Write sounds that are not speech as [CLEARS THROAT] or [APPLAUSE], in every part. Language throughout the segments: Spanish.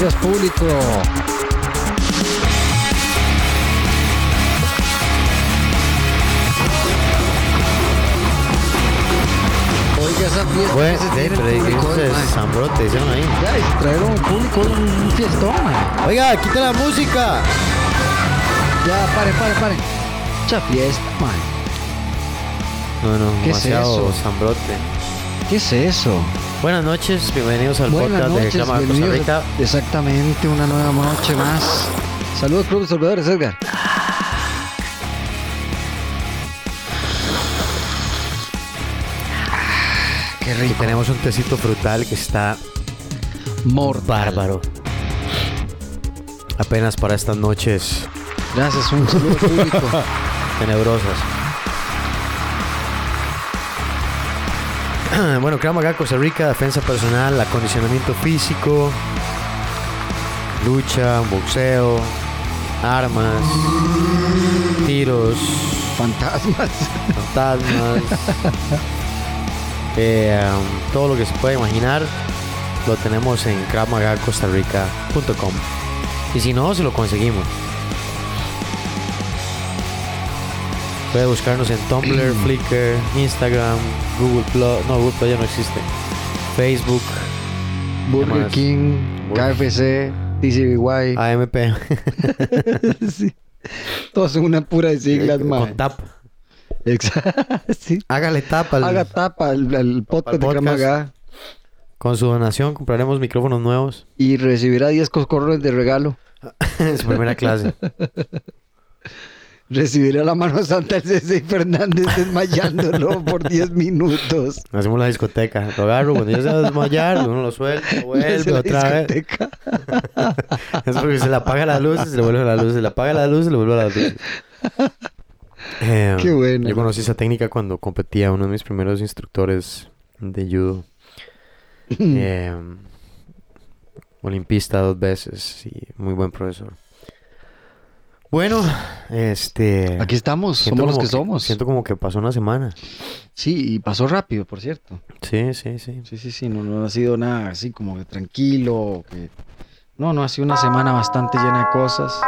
Gracias, público. Oiga, esa fiesta. Bueno, que se tiene pero el. Zambrote, hicieron ahí. Ya, y se trajeron un público un fiestón. Oiga, quita la música. Ya, pare, pare, pare. Mucha fiesta, mae. No, no, ¿Qué es eso? zambrote. ¿Qué es eso? Buenas noches, bienvenidos al Buenas podcast de noches, Reclama Costa bienvenidos. Rica. Exactamente, una nueva noche más. Saludos, Club de Salvadores, Edgar. Ah, Qué Y rico. tenemos un tecito frutal que está Mortal. bárbaro. Apenas para estas noches Gracias, un saludo público. [LAUGHS] tenebrosas. [CLEARS THROAT] bueno, Krav Maga Costa Rica, defensa personal, acondicionamiento físico, lucha, boxeo, armas, tiros, Fantasmas. fantasmas, [LAUGHS] eh, um, todo lo que se pueda imaginar lo tenemos en kravmagacostarrica.com y si no, se lo conseguimos. Puede buscarnos en Tumblr, [CLEARS THROAT] Flickr, Instagram, Google Plus, no, Google Plus ya no existe, Facebook, Burger más? King, Burger- KFC, TCBY. AMP, [LAUGHS] sí. Todos son una pura de siglas, man. con tap. Exacto. [LAUGHS] sí. Hágale tap al- Haga tapa al, al podcast de. Kramaga con su donación compraremos micrófonos nuevos. y recibirá 10 coscorrones de regalo. [LAUGHS] en su primera clase. Recibirá la mano santa del C.C. Fernández desmayándolo por 10 minutos. Hacemos la discoteca. Lo agarro, cuando ya se va a desmayar, uno lo suelta, [LAUGHS] vuelve la otra vez. discoteca. [LAUGHS] Es porque se le apaga la luz y se le vuelve la luz. Se le apaga la luz y se le vuelve la luz. [LAUGHS] Eh, Qué bueno. Yo conocí esa técnica cuando competía. Uno de mis primeros instructores de judo. Eh, olimpista dos veces y muy buen profesor. Bueno, este... Aquí estamos, somos los que somos. Siento como que pasó una semana. Sí, y pasó rápido, por cierto. Sí, sí, sí. Sí, sí, sí, no, no ha sido nada así como que tranquilo. Que... No, no, ha sido una semana bastante llena de cosas.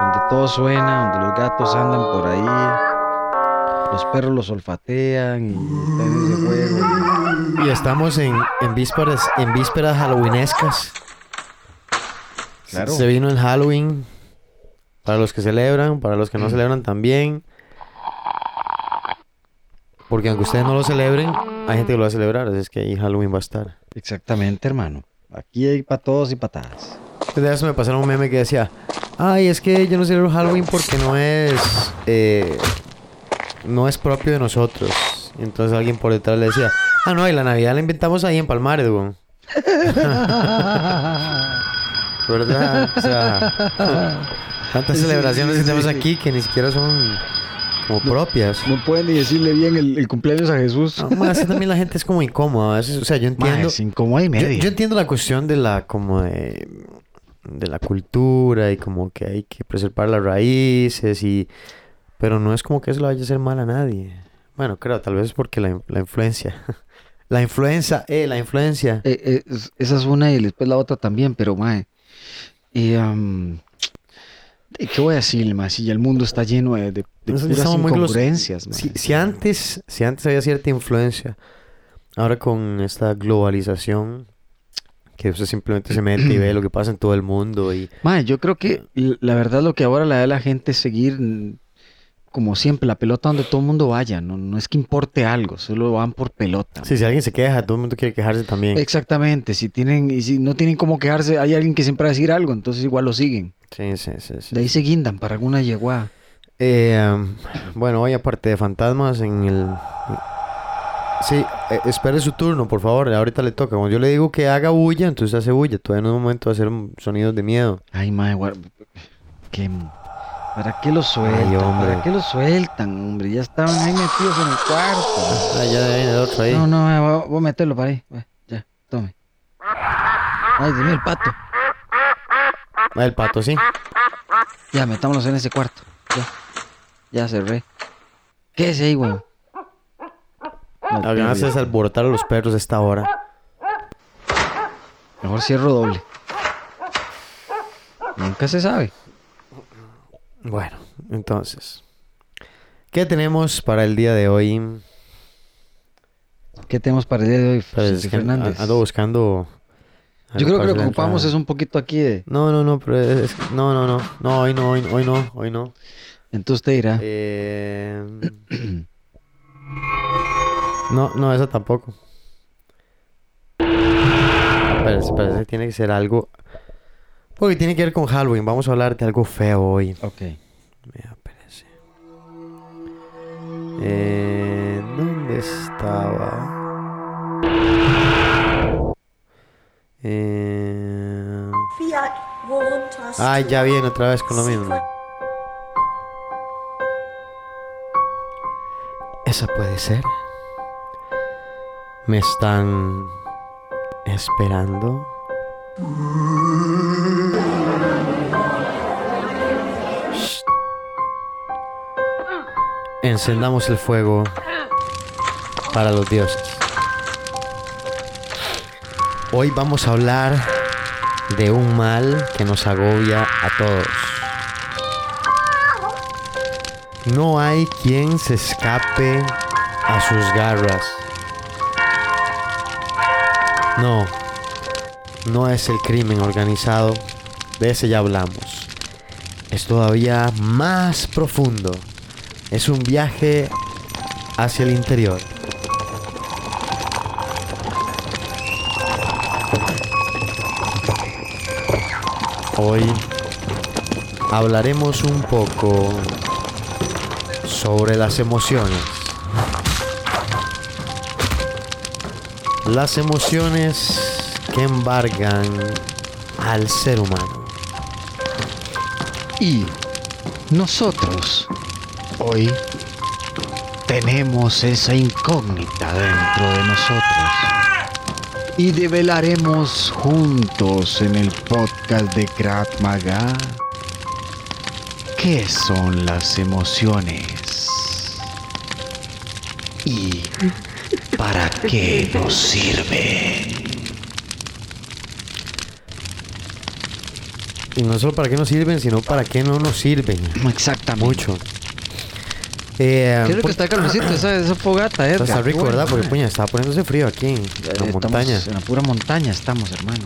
Donde todo suena, donde los gatos andan por ahí. Los perros los olfatean y están en ese juego. Y estamos en, en vísperas, en vísperas halloweenescas. Claro. Se vino el Halloween. Para los que celebran, para los que no celebran también. Porque aunque ustedes no lo celebren, hay gente que lo va a celebrar. Así es que ahí Halloween va a estar. Exactamente, hermano. Aquí hay para todos y patadas. Desde eso me pasaron un meme que decía, ay, es que yo no celebro Halloween porque no es, eh, no es propio de nosotros. Y entonces alguien por detrás le decía, ah, no, y la Navidad la inventamos ahí en Palmares, weón. [LAUGHS] ¿Verdad? O sea, tantas Sí, celebraciones sí, que tenemos sí. aquí que ni siquiera son como propias. No pueden ni decirle bien el, el cumpleaños a Jesús. No, más también la gente es como incómoda. Veces, o sea, yo entiendo. sin como y Yo, media. yo entiendo la cuestión de la como de, de la cultura y como que hay que preservar las raíces y pero no es como que eso le vaya a hacer mal a nadie. Bueno, creo, tal vez es porque la, la influencia. [LAUGHS] la influencia, eh, la influencia. Eh, eh, es- esa es una y después la otra también, pero mae. Y, am, ¿de ¿Qué voy a decirle, mae? Si ya el mundo está lleno de, de, de puras incongruencias. Si, si antes, si antes había cierta influencia, ahora con esta globalización que usted simplemente se mete y ve lo que pasa en todo el mundo y Mae, yo creo que la verdad lo que ahora le da a la gente es seguir, mm, como siempre, la pelota donde todo el mundo vaya. No, no es que importe algo, solo van por pelota. sí, si alguien se queja, todo el mundo quiere quejarse también. Exactamente, si tienen, y si no tienen cómo quejarse, hay alguien que siempre va a decir algo, entonces igual lo siguen. Sí, sí, sí, sí. De ahí se guindan para alguna yeguada. Eh, um, bueno, hoy aparte de fantasmas en el... Sí, eh, espere su turno, por favor. Ahorita le toca. Cuando yo le digo que haga bulla, entonces hace bulla. Todavía no es momento de hacer un- sonidos de miedo. Ay, guar- ¿qué- ¿Para qué lo sueltan? ¿Para qué lo sueltan, hombre? Ya estaban ahí metidos en el cuarto. Ah, ya el otro ahí. No, no, eh, voy, voy a meterlo para ahí. Va, Ya, tome. Ay, Dios mío, el pato. Ah, el pato, sí. Ya, metámonos en ese cuarto. Ya, ya cerré. ¿Qué es ahí, güey? No, Lo que hace es alborotar a los perros a esta hora. Mejor cierro doble. Nunca se sabe. Bueno, entonces. ¿Qué tenemos para el día de hoy? ¿Qué tenemos para el día de hoy, Pues, Fernández? ando buscando. Yo creo que lo que ocupamos es un poquito aquí de... No, no, no, pero es... No, no, no. No, hoy no, hoy, hoy no, hoy no. Entonces te dirá. Eh... No, no, esa tampoco. Pero parece que tiene que ser algo... Porque tiene que ver con Halloween. Vamos a hablar de algo feo hoy. Ok. Me aparece. Eh, ¿Dónde estaba? Eh... Ay, ya viene otra vez con lo mismo. Esa puede ser. Me están esperando. Shh. Encendamos el fuego para los dioses. Hoy vamos a hablar de un mal que nos agobia a todos. No hay quien se escape a sus garras. No, no es el crimen organizado, de ese ya hablamos. Es todavía más profundo. Es un viaje hacia el interior. Hoy hablaremos un poco sobre las emociones. Las emociones que embargan al ser humano. Y nosotros hoy tenemos esa incógnita dentro de nosotros. Y develaremos juntos en el podcast de Krav Maga qué son las emociones y para qué nos sirven. Y no solo para qué nos sirven, sino para qué no nos sirven. Exactamente. Mucho. Eh, ¿Qué es lo que está calorcito? Esa, esa fogata, Edgar. Está Qué rico, ¿verdad? Porque puña, estaba poniéndose frío aquí en Eh, la estamos montaña. En la pura montaña estamos, hermano.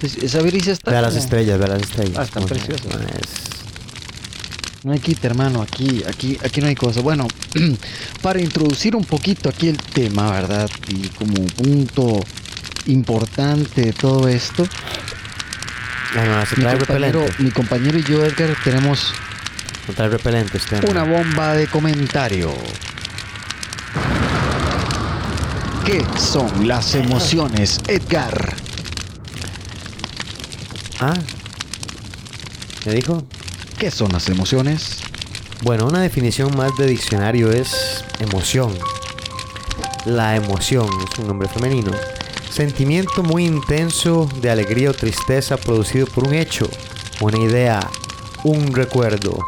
Es- Esa brisa está. Vea las como- estrellas, vea las estrellas. Ah, están preciosas. es- No hay quita, hermano. Aquí, aquí, aquí no hay cosa. Bueno, [CLEARS THROAT] para introducir un poquito aquí el tema, ¿verdad? Y como punto importante de todo esto, Ay, no, se mi trae compañero, repelente. mi compañero y yo, Edgar, tenemos trae repelente este. una bomba de comentario. ¿Qué son las emociones, Edgar? Ah. ¿Qué dijo? ¿Qué son las emociones? Bueno, una definición más de diccionario es emoción. La emoción es un nombre femenino. Sentimiento muy intenso de alegría o tristeza producido por un hecho, una idea, un recuerdo.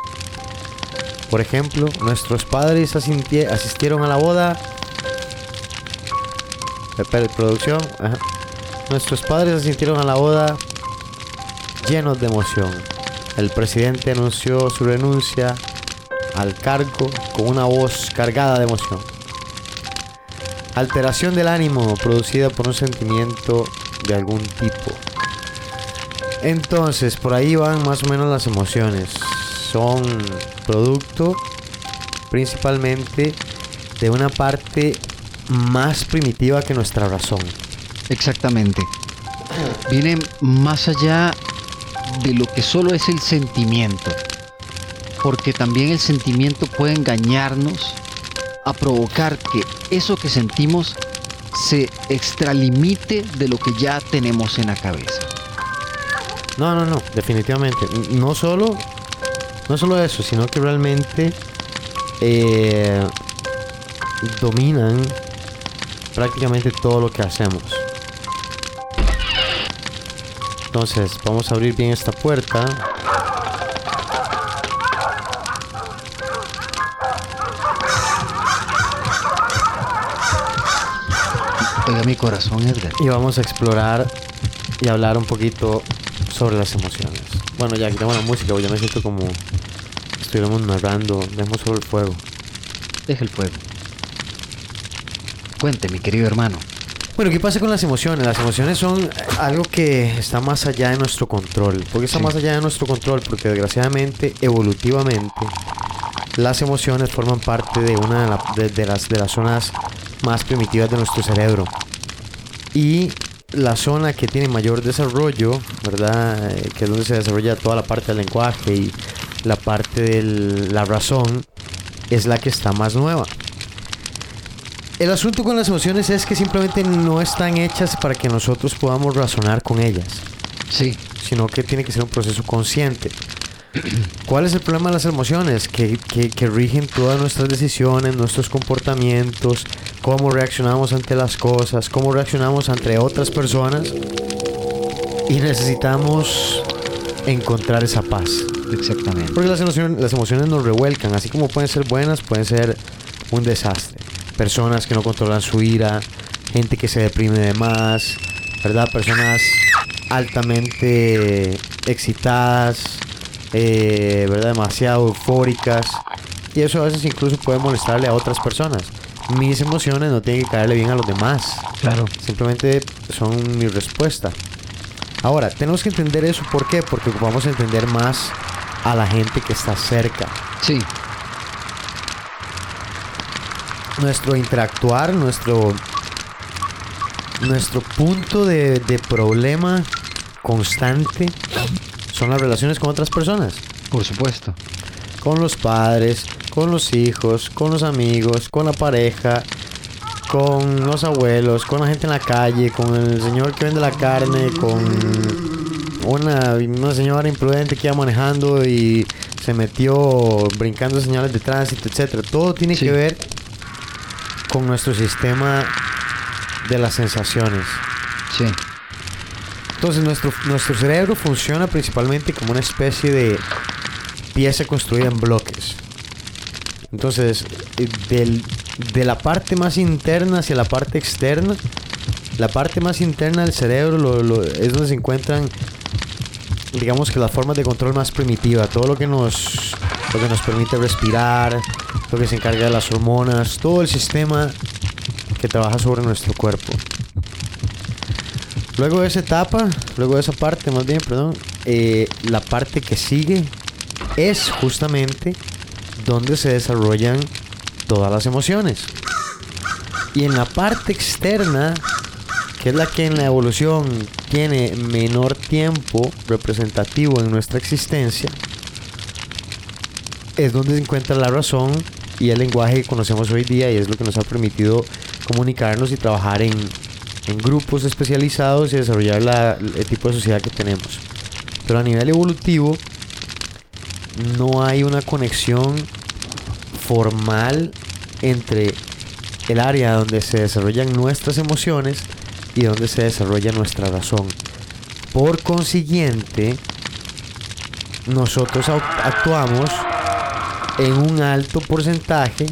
Por ejemplo, nuestros padres asistieron a la boda. Espera, producción. Nuestros padres asistieron a la boda llenos de emoción. El presidente anunció su renuncia al cargo con una voz cargada de emoción. Alteración del ánimo producida por un sentimiento de algún tipo. Entonces, por ahí van más o menos las emociones. Son producto principalmente de una parte más primitiva que nuestra razón. Exactamente. Viene más allá de lo que solo es el sentimiento. Porque también el sentimiento puede engañarnos a provocar que eso que sentimos se extralimite de lo que ya tenemos en la cabeza. No, no, no, definitivamente. No solo, no solo eso, sino que realmente eh, dominan prácticamente todo lo que hacemos. Entonces, vamos a abrir bien esta puerta. Oiga mi corazón, Edgar. Y vamos a explorar y hablar un poquito sobre las emociones. Bueno, ya quitamos la música, porque ya me siento como estuviéramos narrando. Dejemos solo el fuego. Deja el fuego. Cuente, mi querido hermano. Bueno, ¿qué pasa con las emociones? Las emociones son algo que está más allá de nuestro control. ¿Por qué está Sí. más allá de nuestro control? Porque desgraciadamente, evolutivamente, las emociones forman parte de una de, la- de- de las, de las zonas más primitivas de nuestro cerebro. Y la zona que tiene mayor desarrollo, ¿verdad? Eh, que es donde se desarrolla toda la parte del lenguaje y la parte de la razón, es la que está más nueva. El asunto con las emociones es que simplemente no están hechas para que nosotros podamos razonar con ellas, Sí, sino que tiene que ser un proceso consciente. [CLEARS THROAT] ¿Cuál es el problema de las emociones? Que, que- que rigen todas nuestras decisiones, nuestros comportamientos, cómo reaccionamos ante las cosas, cómo reaccionamos ante otras personas. Y necesitamos encontrar esa paz. Exactamente. Porque las emociones, las emociones nos revuelcan, así como pueden ser buenas, pueden ser un desastre. Personas que no controlan su ira, gente que se deprime de más, ¿verdad? Personas altamente excitadas, eh, ¿verdad? Demasiado eufóricas. Y eso a veces incluso puede molestarle a otras personas. Mis emociones no tienen que caerle bien a los demás. Claro. Simplemente son mi respuesta. Ahora, tenemos que entender eso. ¿Por qué? Porque vamos a entender más a la gente que está cerca. Sí, Nuestro interactuar, nuestro, nuestro punto de, de problema constante son las relaciones con otras personas. por supuesto. Con los padres, con los hijos, con los amigos, con la pareja, con los abuelos, con la gente en la calle, con el señor que vende la carne, con una, una señora imprudente que iba manejando y se metió brincando señales de tránsito, etcétera. Todo tiene Sí. que ver con nuestro sistema de las sensaciones. Sí, Entonces nuestro, nuestro cerebro funciona principalmente como una especie de pieza construida en bloques. Entonces, eh, del- de la parte más interna hacia la parte externa, la parte más interna del cerebro lo- lo- es donde se encuentran, digamos que las formas de control más primitiva, todo lo que nos, lo que nos permite respirar, lo que se encarga de las hormonas, todo el sistema que trabaja sobre nuestro cuerpo. Luego de esa etapa, luego de esa parte, más bien, perdón, eh, la parte que sigue es justamente donde se desarrollan todas las emociones. Y en la parte externa, que es la que en la evolución tiene menor tiempo representativo en nuestra existencia, es donde se encuentra la razón y el lenguaje que conocemos hoy día y es lo que nos ha permitido comunicarnos y trabajar en, en grupos especializados y desarrollar la- el tipo de sociedad que tenemos. Pero a nivel evolutivo no hay una conexión formal entre el área donde se desarrollan nuestras emociones y donde se desarrolla nuestra razón. Por consiguiente, nosotros actuamos en un alto porcentaje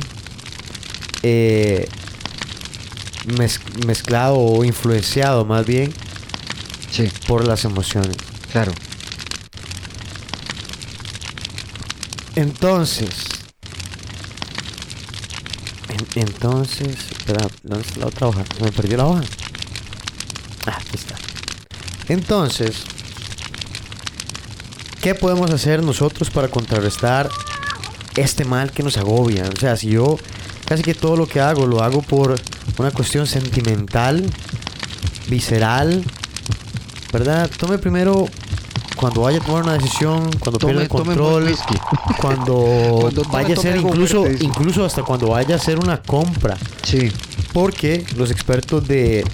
eh, mez- mezclado o influenciado más bien sí, por las emociones. claro. Entonces, en- entonces, espera, ¿dónde está la otra hoja? Se me perdió la hoja. Ah, aquí está. Entonces, ¿qué podemos hacer nosotros para contrarrestar este mal que nos agobia? O sea, si yo casi que todo lo que hago lo hago por una cuestión sentimental, visceral, ¿verdad? Tome primero cuando vaya a tomar una decisión, cuando pierda el Tome- tome control, [LAUGHS] cuando, [LAUGHS] Cuando tome- vaya a tome ser algo incluso, incluso hasta cuando vaya a hacer una compra. Sí, Porque los expertos de,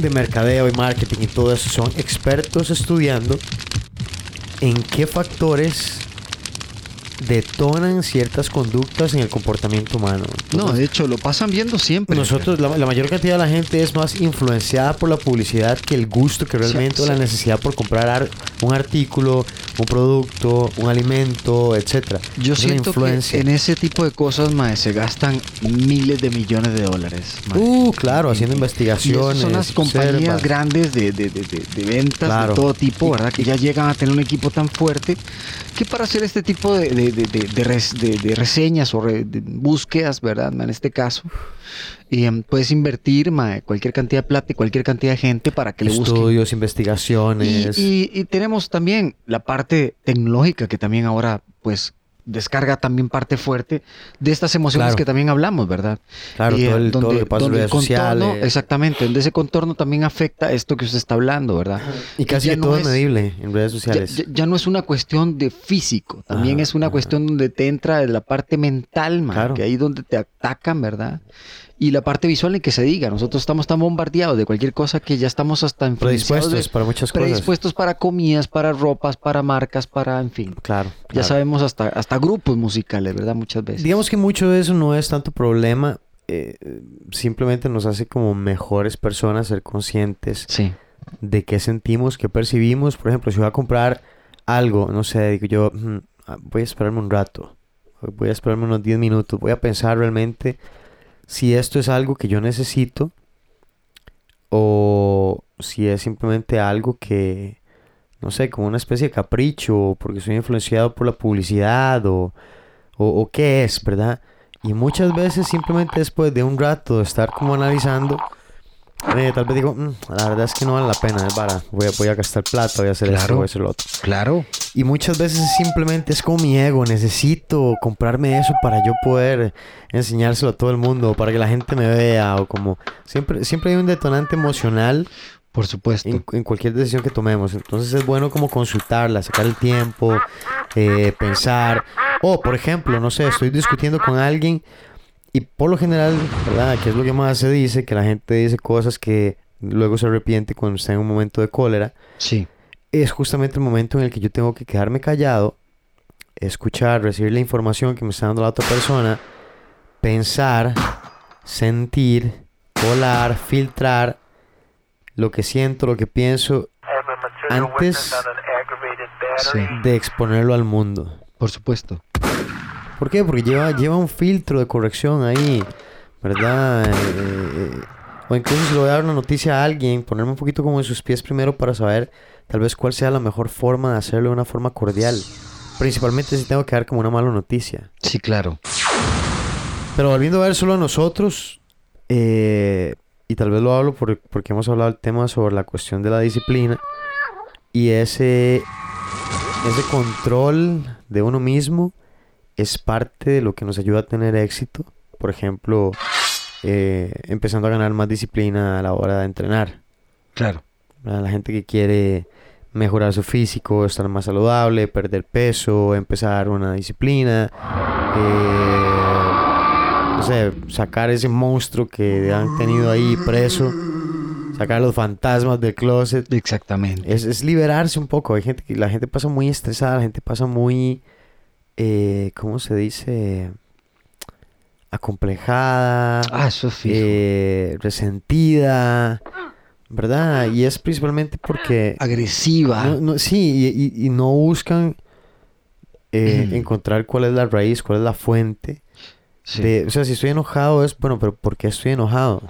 de mercadeo y marketing y todo eso son expertos estudiando en qué factores detonan ciertas conductas en el comportamiento humano. No, de hecho, lo pasan viendo siempre. nosotros, la, la mayor cantidad de la gente es más influenciada por la publicidad que el gusto que realmente o la necesidad por comprar ar- un artículo, un producto, un alimento, etcétera. Yo Es siento que en ese tipo de cosas, mae, se gastan miles de millones de dólares. mae. Uh, claro, haciendo Y investigaciones. son las compañías observa. grandes de, de- de- de- de ventas Claro. de todo tipo, ¿verdad? Que ya llegan a tener un equipo tan fuerte que para hacer este tipo de, de- de- de- de res- de- de reseñas o re- búsquedas, ¿verdad? En este caso, y, em, puedes invertir cualquier cantidad de plata y cualquier cantidad de gente para que le busquen. Estudios, Y, investigaciones. y- y tenemos también la parte tecnológica que también ahora, pues, descarga también parte fuerte de estas emociones Claro. que también hablamos, ¿verdad? claro, Y, todo, eh, todo lo que pasa en donde redes el contorno-. Exactamente, donde ese contorno también afecta esto que usted está hablando, ¿verdad? Y casi no todo es medible en redes sociales. ya- ya no es una cuestión de físico, también Ajá, es una ajá. cuestión donde te entra de la parte mental, man, Claro. que ahí donde te atacan, ¿verdad? Y la parte visual en que se diga, nosotros estamos tan bombardeados de cualquier cosa que ya estamos hasta influenciados Predispuestos de- para muchas cosas. predispuestos para comidas, para ropas, para marcas, para, en fin. Claro. Ya claro. sabemos hasta, hasta grupos musicales, ¿verdad? Muchas veces. Digamos que mucho de eso no es tanto problema. eh, simplemente nos hace como mejores personas ser conscientes Sí. de qué sentimos, qué percibimos. Por ejemplo, si voy a comprar algo, no sé, digo yo, "Mm, ah, voy a esperarme un rato, voy a esperarme unos 10 minutos, voy a pensar realmente si esto es algo que yo necesito o si es simplemente algo que, no sé, como una especie de capricho, porque soy influenciado por la publicidad o, o, o qué es, ¿verdad? Y muchas veces simplemente después de un rato de estar como analizando, eh, tal vez digo, "Mm, la verdad es que no vale la pena, es vara, voy a, voy a gastar plata, voy a hacer esto, Claro. voy a hacer lo otro. Claro. Y muchas veces simplemente es como mi ego, necesito comprarme eso para yo poder enseñárselo a todo el mundo, para que la gente me vea, o como siempre, siempre hay un detonante emocional Por supuesto. en, en cualquier decisión que tomemos. Entonces es bueno como consultarla, sacar el tiempo, eh, pensar. O, por ejemplo, no sé, estoy discutiendo con alguien y por lo general, ¿verdad? Que es lo que más se dice, que la gente dice cosas que luego se arrepiente cuando está en un momento de cólera. Sí. Es justamente el momento en el que yo tengo que quedarme callado, escuchar, recibir la información que me está dando la otra persona, pensar, sentir, colar, filtrar lo que siento, lo que pienso, antes Sí. de exponerlo al mundo. Por supuesto. ¿Por qué? Porque lleva, lleva un filtro de corrección ahí, ¿verdad? Eh, eh, o incluso si le voy a dar una noticia a alguien, ponerme un poquito como en sus pies primero para saber tal vez cuál sea la mejor forma de hacerlo de una forma cordial. Principalmente si tengo que dar como una mala noticia. Sí, claro. Pero volviendo a ver solo a nosotros, eh, y tal vez lo hablo por- porque hemos hablado del tema sobre la cuestión de la disciplina y ese, ese control de uno mismo es parte de lo que nos ayuda a tener éxito. Por ejemplo, eh, empezando a ganar más disciplina a la hora de entrenar. Claro. ¿verdad? La gente que quiere mejorar su físico, estar más saludable, perder peso, empezar una disciplina, eh, no sé, sacar ese monstruo que han tenido ahí preso, sacar los fantasmas del closet. Exactamente. Es, es liberarse un poco. Hay gente que la gente pasa muy estresada, la gente pasa muy, eh, ¿cómo se dice? Acomplejada Ah, eso eh, resentida, ¿verdad? Y es principalmente porque... Agresiva. no- no- sí, y, y- y no buscan eh, Mm. encontrar cuál es la raíz, cuál es la fuente. Sí. de- o sea, si estoy enojado es, bueno, pero ¿por qué estoy enojado?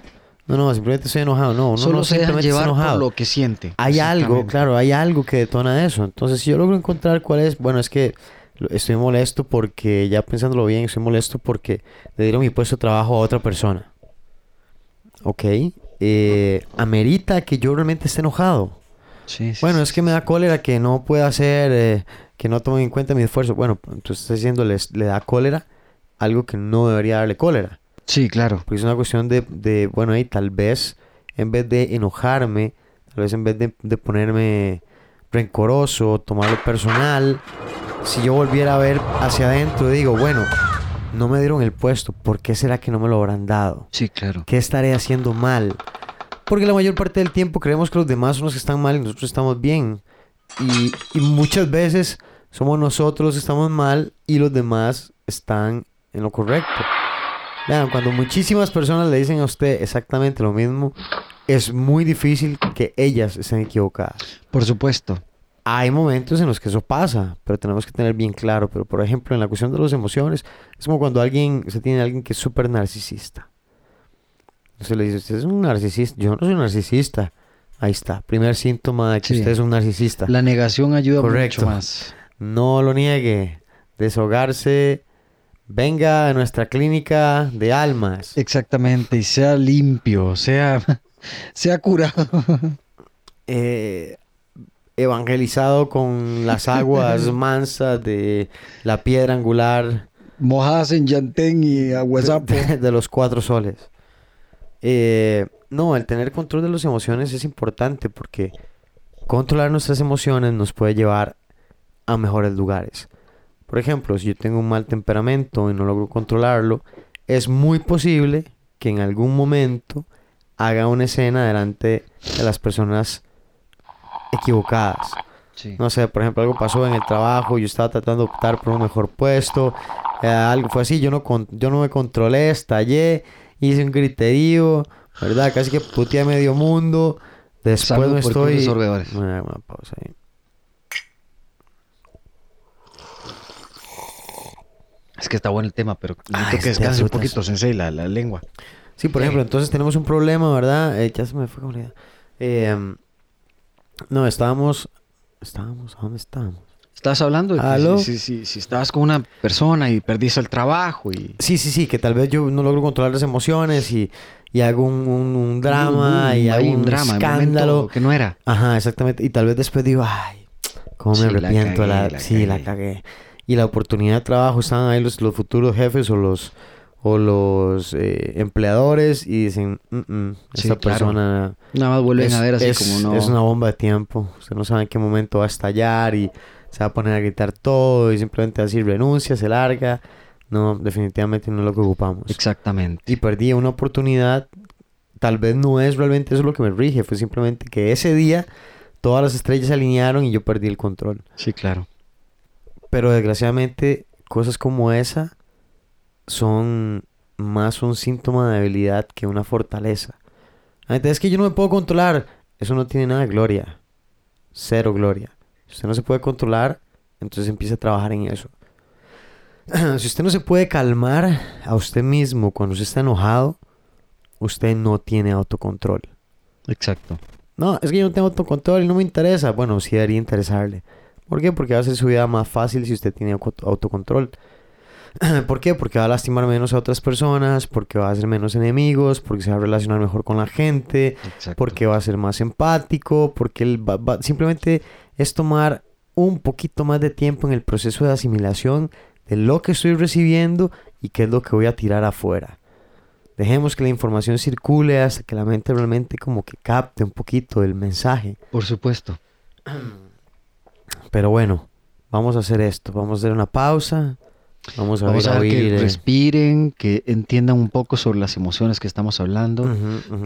No, no, simplemente estoy enojado. No, uno Solo no se simplemente está llevar por enojado. lo que siente. Hay algo, claro, hay algo que detona eso. Entonces, si yo logro encontrar cuál es, bueno, es que estoy molesto porque, ya pensándolo bien, estoy molesto porque le dieron mi puesto de trabajo a otra persona. Ok. Eh, amerita que yo realmente esté enojado. Sí, sí, Bueno, es que me da cólera que no pueda hacer, eh, que no tomen en cuenta mi esfuerzo. Bueno, entonces está diciendo, les- le da cólera algo que no debería darle cólera. Sí, claro. Porque es una cuestión de, de bueno, y tal vez en vez de enojarme, tal vez en vez de, de ponerme rencoroso, tomarlo personal, si yo volviera a ver hacia adentro, digo, bueno, no me dieron el puesto, ¿por qué será que no me lo habrán dado? Sí, claro. ¿Qué estaré haciendo mal? Porque la mayor parte del tiempo creemos que los demás son los que están mal y nosotros estamos bien. Y, y muchas veces somos nosotros los que estamos mal y los demás están en lo correcto. Vean, cuando muchísimas personas le dicen a usted exactamente lo mismo, es muy difícil que ellas estén equivocadas. Por supuesto. Hay momentos en los que eso pasa, pero tenemos que tener bien claro. Pero, por ejemplo, en la cuestión de las emociones, es como cuando alguien, se tiene a alguien que es súper narcisista. Entonces le dice, usted es un narcisista. Yo no soy un narcisista. Ahí está. Primer síntoma de que Sí. usted es un narcisista. La negación ayuda Correcto. mucho más. No lo niegue. Deshogarse. Venga a nuestra clínica de almas. Exactamente. Y sea limpio, sea, [LAUGHS] sea curado. eh, evangelizado con las aguas [LAUGHS] mansas de la piedra angular Mojadas en Yantén y Aguasapo. de, de los cuatro soles. Eh, no, el tener control de las emociones es importante porque controlar nuestras emociones nos puede llevar a mejores lugares. Por ejemplo, si yo tengo un mal temperamento y no logro controlarlo, es muy posible que en algún momento haga una escena delante de las personas equivocadas. Sí. No sé, por ejemplo, algo pasó en el trabajo, yo estaba tratando de optar por un mejor puesto, eh, algo fue así, yo no, con- yo no me controlé, estallé, hice un griterío, ¿verdad? Casi que puteé a medio mundo. Después Salud me estoy... Una pausa ahí. Es que está bueno el tema, pero necesito que este descanse un poquito, sensei, la, la lengua. Sí, por ejemplo, entonces tenemos un problema, ¿verdad? Eh, ya se me fue con la idea. Eh, no, estábamos... Estábamos... ¿A dónde estábamos? Estabas hablando de que si, si, si- si estabas con una persona y perdiste el trabajo y... Sí, sí, sí, que tal vez yo no logro controlar las emociones y, y hago un, un- un drama y hago hay un, drama, escándalo. que no era. Ajá, exactamente. Y tal vez después digo, ay, cómo me Sí, arrepiento. La cagué, la sí, la cagué. Y la oportunidad de trabajo, están ahí los, los futuros jefes o los, o los eh, empleadores y dicen, "Mm, mm, Sí, esta claro. persona Nada más vuelven es, a ver así es- como no... es una bomba de tiempo. Usted no sabe en qué momento va a estallar y se va a poner a gritar todo y simplemente va a decir renuncia, se larga. No, definitivamente no es lo que ocupamos. Exactamente. Y perdí una oportunidad. Tal vez no es realmente eso lo que me rige. Fue simplemente que ese día todas las estrellas se alinearon y yo perdí el control. Sí, claro. Pero desgraciadamente cosas como esa son más un síntoma de debilidad que una fortaleza. Es que yo no me puedo controlar. Eso no tiene nada de gloria. Cero gloria. Si usted no se puede controlar, entonces empieza a trabajar en eso. [CLEARS THROAT] si usted no se puede calmar a usted mismo cuando usted está enojado, usted no tiene autocontrol. Exacto. No, es que yo no tengo autocontrol y no me interesa. Bueno, sí debería interesarle. ¿Por qué? Porque va a hacer su vida más fácil si usted tiene auto- autocontrol. [CLEARS THROAT] ¿Por qué? Porque va a lastimar menos a otras personas, porque va a hacer menos enemigos, porque se va a relacionar mejor con la gente, Exacto. porque va a ser más empático, porque él va- va- simplemente es tomar un poquito más de tiempo en el proceso de asimilación de lo que estoy recibiendo y qué es lo que voy a tirar afuera. Dejemos que la información circule hasta que la mente realmente como que capte un poquito el mensaje. Por supuesto. [CLEARS THROAT] Pero bueno, vamos a hacer esto. Vamos a hacer una pausa. Vamos a, Vamos ir a ver que eh, respiren, que entiendan un poco sobre las emociones que estamos hablando.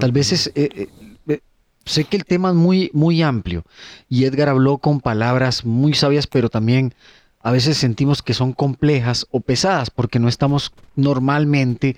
Tal vez es... eh, eh, eh, sé que el tema es muy, muy amplio y Edgar habló con palabras muy sabias, pero también a veces sentimos que son complejas o pesadas porque no estamos normalmente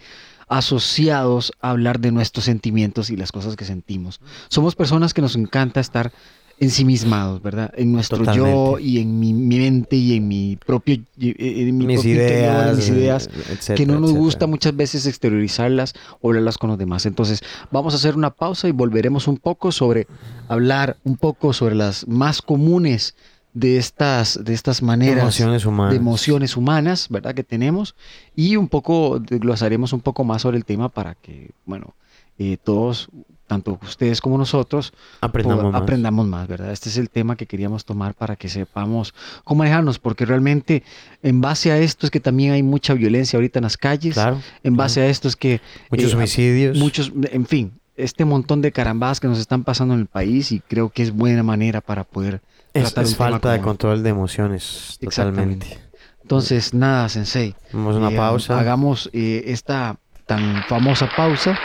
asociados a hablar de nuestros sentimientos y las cosas que sentimos. Somos personas que nos encanta estar ensimismados, ¿verdad? En nuestro yo y en mi mente y en mi propio, en mi mis propio interior, en ideas, mis ideas eh, etcétera, que no nos etcétera. gusta muchas veces exteriorizarlas o hablarlas con los demás. Entonces, vamos a hacer una pausa y volveremos un poco sobre hablar un poco sobre las más comunes de estas de estas maneras Emociones humanas. de emociones humanas, ¿verdad? Que tenemos y un poco desglosaremos un poco más sobre el tema para que, bueno, eh, todos tanto ustedes como nosotros Aprendamos po- más. aprendamos más, ¿verdad? Este es el tema que queríamos tomar para que sepamos cómo manejarnos, porque realmente en base a esto es que también hay mucha violencia ahorita en las calles. Claro. En base a esto es que Muchos eh, homicidios. muchos, en fin, este montón de carambadas que nos están pasando en el país y creo que es buena manera para poder es, tratar es falta de control de emociones. Totalmente. Entonces, nada, Sensei. Vamos a una eh, pausa. Hagamos eh, esta tan famosa pausa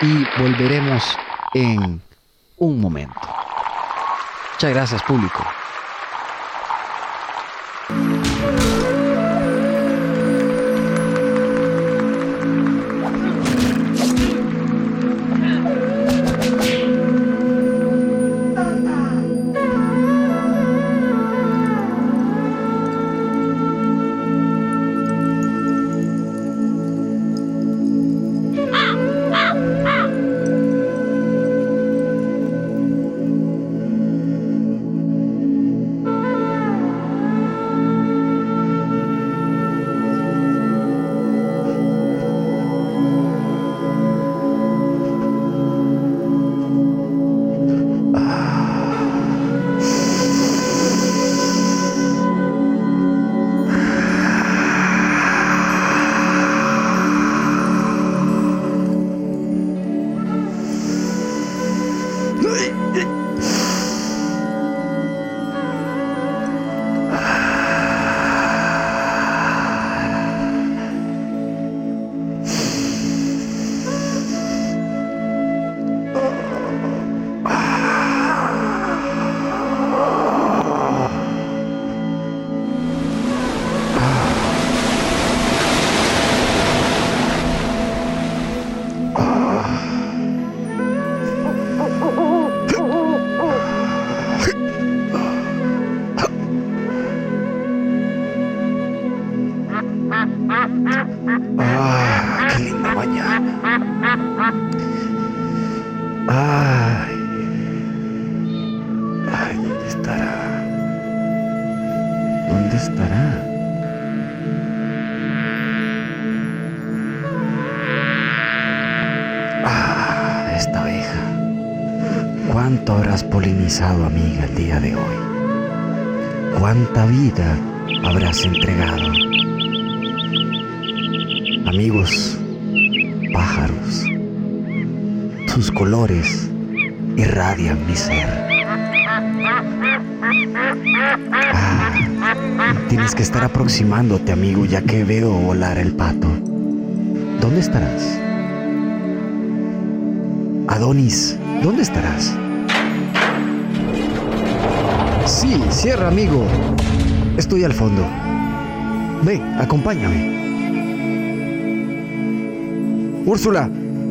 y volveremos en un momento. Muchas gracias, público.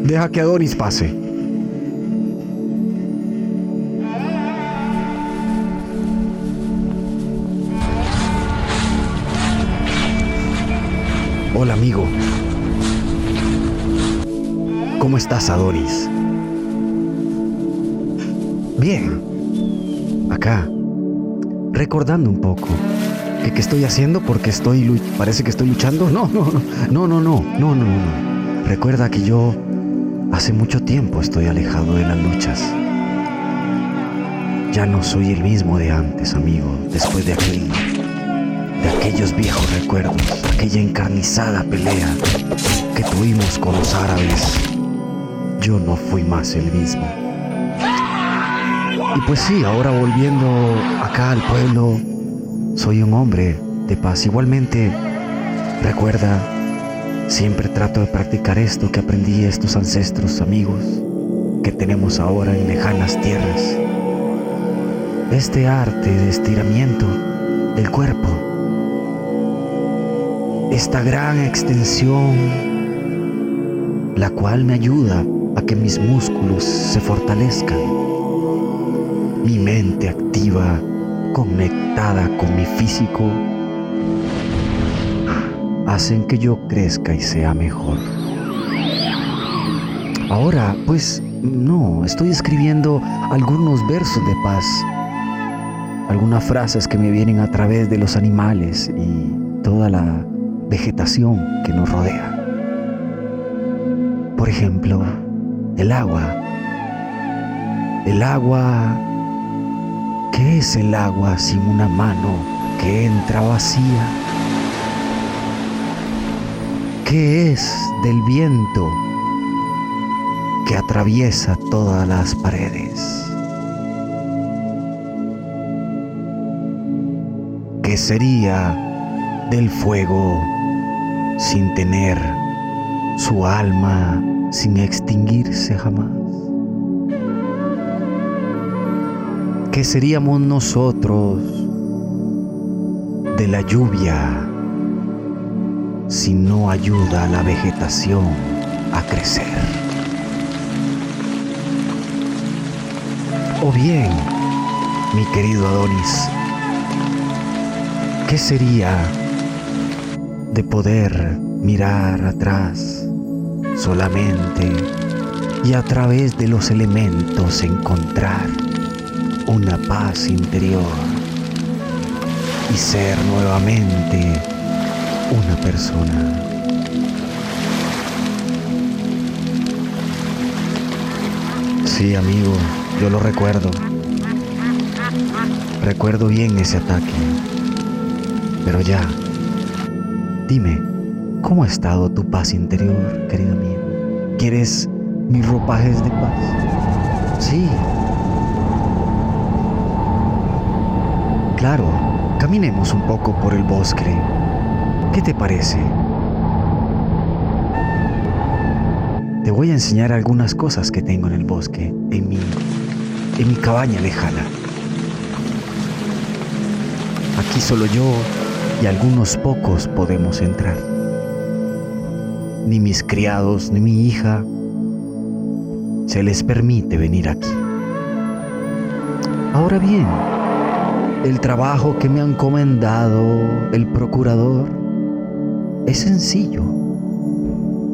Deja que Adonis pase. Hola, amigo. ¿Cómo estás, Adonis? Bien. Acá. Recordando un poco. ¿Qué, qué estoy haciendo? Porque estoy... Parece que estoy luchando. [LAUGHS] No, no. No, no, no. No, no, no. Recuerda que yo... Hace mucho tiempo estoy alejado de las luchas. Ya no soy el mismo de antes, amigo. Después de aquel... De aquellos viejos recuerdos. Aquella encarnizada pelea que tuvimos con los árabes. Yo no fui más el mismo. Y pues sí, ahora volviendo acá al pueblo, soy un hombre de paz. Igualmente, recuerda, siempre trato de practicar esto que aprendí de estos ancestros amigos que tenemos ahora en lejanas tierras. Este arte de estiramiento del cuerpo. Esta gran extensión, la cual me ayuda a que mis músculos se fortalezcan mi mente activa, conectada con mi físico, hacen que yo crezca y sea mejor. Ahora, pues, no, estoy escribiendo algunos versos de paz, algunas frases que me vienen a través de los animales y toda la vegetación que nos rodea. Por ejemplo, el agua. El agua ¿Qué es el agua sin una mano que entra vacía? ¿Qué es del viento que atraviesa todas las paredes? ¿Qué sería del fuego sin tener su alma, sin extinguirse jamás? ¿Qué seríamos nosotros de la lluvia si no ayuda a la vegetación a crecer? O bien, mi querido Adonis, ¿qué sería de poder mirar atrás solamente y a través de los elementos encontrar una paz interior y ser nuevamente una persona. Sí, amigo, yo lo recuerdo. Recuerdo bien ese ataque. Pero ya, dime, ¿cómo ha estado tu paz interior, querido amigo? ¿Quieres mis ropajes de paz? Sí, Claro, caminemos un poco por el bosque. ¿Qué te parece? Te voy a enseñar algunas cosas que tengo en el bosque, en mi, en mi cabaña lejana. Aquí solo yo y algunos pocos podemos entrar. Ni mis criados ni mi hija se les permite venir aquí. Ahora bien, el trabajo que me ha encomendado el procurador es sencillo.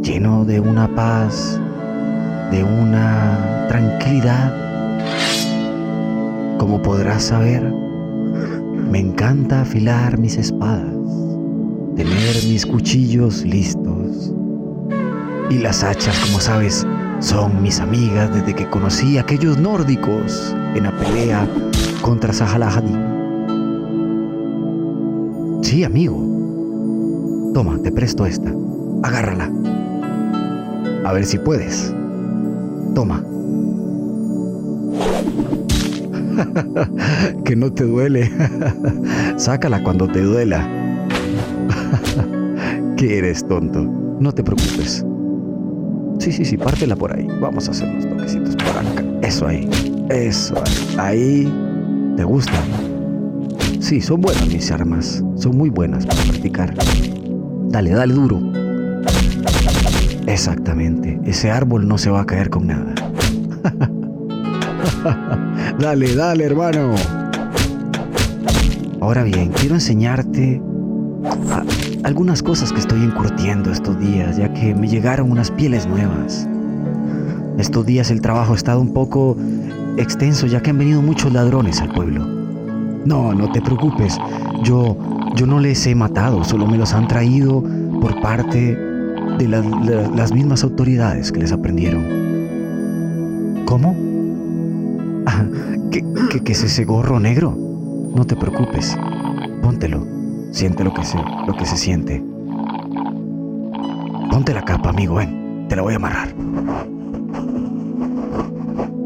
lleno de una paz, de una tranquilidad. Como podrás saber, me encanta afilar mis espadas, tener mis cuchillos listos. Y las hachas, como sabes, son mis amigas desde que conocí a aquellos nórdicos en la pelea contra Sajalahadin. Sí, amigo. Toma, te presto esta. Agárrala. A ver si puedes. Toma. [LAUGHS] que no te duele. [LAUGHS] Sácala cuando te duela. [LAUGHS] que eres tonto. No te preocupes. Sí, sí, sí, pártela por ahí. Vamos a hacer unos toquecitos por acá. Eso ahí. Eso ahí. Ahí. ¿Te gusta? Sí, son buenas mis armas. Son muy buenas para practicar. Dale, dale duro. Exactamente. Ese árbol no se va a caer con nada. [LAUGHS] dale, dale, hermano. Ahora bien, quiero enseñarte algunas cosas que estoy encurtiendo estos días, ya que me llegaron unas pieles nuevas. Estos días el trabajo ha estado un poco extenso, ya que han venido muchos ladrones al pueblo. No, no te preocupes. Yo, yo no les he matado, solo me los han traído por parte de la- la- las mismas autoridades que les aprendieron. ¿Cómo? ¿Qué, qué, qué es ese gorro negro? No te preocupes. Póntelo. Siente lo que se, lo que se siente. Ponte la capa, amigo, ven. Te la voy a amarrar.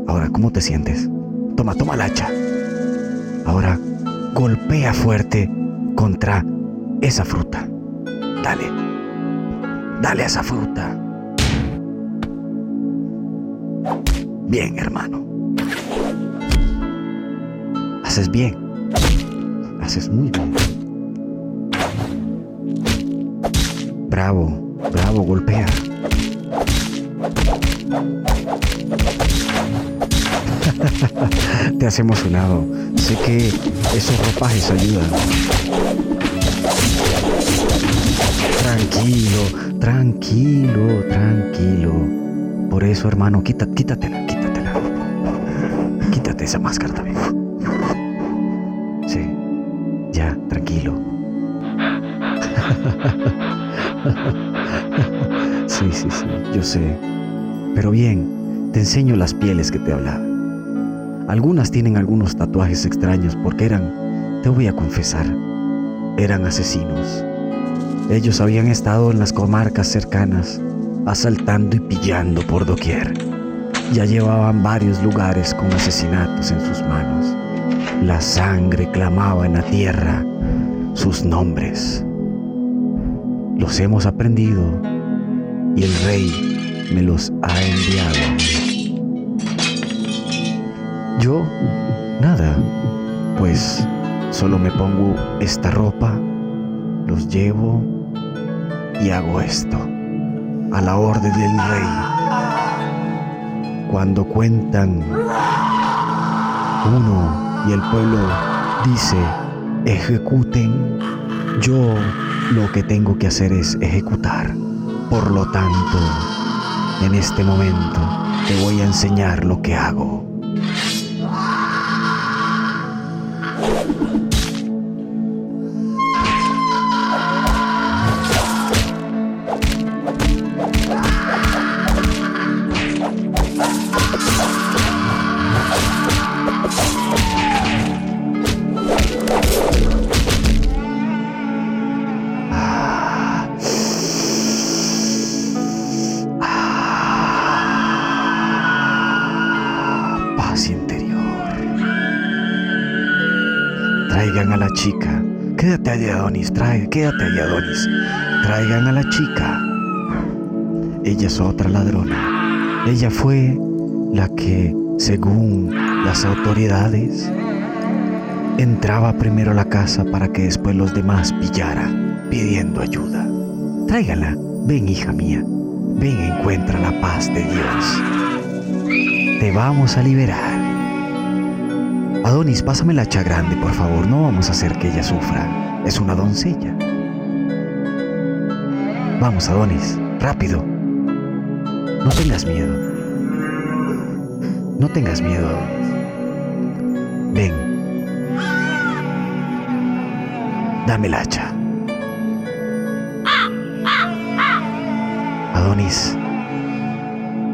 Ahora, ¿cómo te sientes? Toma, toma el hacha. Ahora, golpea fuerte contra esa fruta. Dale. Dale a esa fruta. Bien, hermano. Haces bien. Haces muy bien. Bravo, bravo, golpea. [LAUGHS] Te has emocionado. Sé que esos ropajes ayudan. Tranquilo, tranquilo, tranquilo. Por eso, hermano, quita, quítatela, quítatela. Quítate esa máscara también. Sí, ya, tranquilo. Sí, sí, sí, yo sé. Pero bien, te enseño las pieles que te hablaba. Algunas tienen algunos tatuajes extraños porque eran, te voy a confesar, eran asesinos. Ellos habían estado en las comarcas cercanas, asaltando y pillando por doquier. Ya llevaban varios lugares con asesinatos en sus manos. La sangre clamaba en la tierra sus nombres. Los hemos aprendido y el rey me los ha enviado. Yo, nada, pues solo me pongo esta ropa, los llevo y hago esto, a la orden del rey. Cuando cuentan uno y el pueblo dice, ejecuten, yo lo que tengo que hacer es ejecutar. Por lo tanto, en este momento te voy a enseñar lo que hago. Traigan a la chica. Quédate allí, Adonis. Trae, quédate allí, Adonis. Traigan a la chica. Ella es otra ladrona. Ella fue la que, según las autoridades, entraba primero a la casa para que después los demás pillaran, pidiendo ayuda. Tráigala. Ven, hija mía. Ven, encuentra la paz de Dios. Te vamos a liberar. Adonis, pásame la hacha grande, por favor. No vamos a hacer que ella sufra. Es una doncella. Vamos, Adonis. Rápido. No tengas miedo. No tengas miedo. Ven. Dame el hacha. Adonis,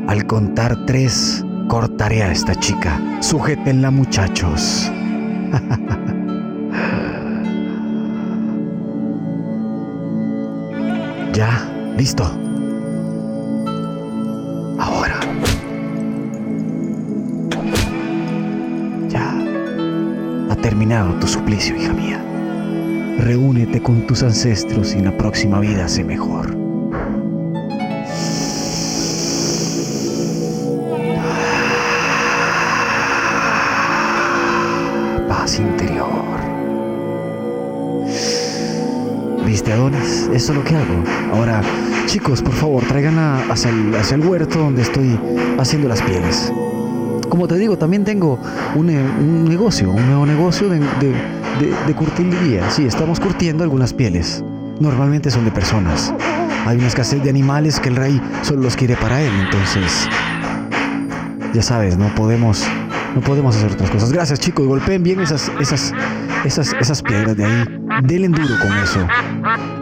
al contar tres, cortaré a esta chica. Sujétenla, muchachos. [LAUGHS] ya, listo. Terminado tu suplicio, hija mía. Reúnete con tus ancestros y en la próxima vida sé mejor. Paz interior. ¿Viste, Adonis? Eso es lo que hago. Ahora, chicos, por favor, tráiganla hacia hacia el huerto donde estoy haciendo las pieles. Como te digo, también tengo un, eh, un negocio, un nuevo negocio de, de, de. Sí, estamos curtiendo algunas pieles. Normalmente son de personas. Hay una escasez de animales que el rey solo los quiere para él, entonces... Ya sabes, no podemos, no podemos hacer otras cosas. Gracias, chicos. Golpeen bien esas, esas, esas, esas piedras de ahí. Denle duro con eso.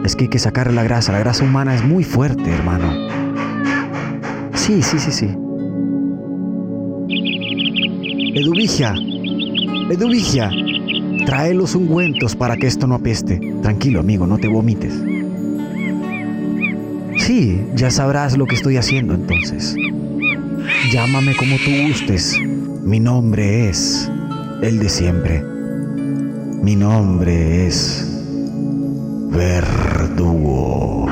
Es que hay que sacar la grasa. La grasa humana es muy fuerte, hermano. Sí, sí, sí, sí. Eduvigia. Eduvigia. Trae los ungüentos para que esto no apeste. Tranquilo, amigo, no te vomites. Sí, ya sabrás lo que estoy haciendo entonces. Llámame como tú gustes. Mi nombre es el de siempre. Mi nombre es Verdugo.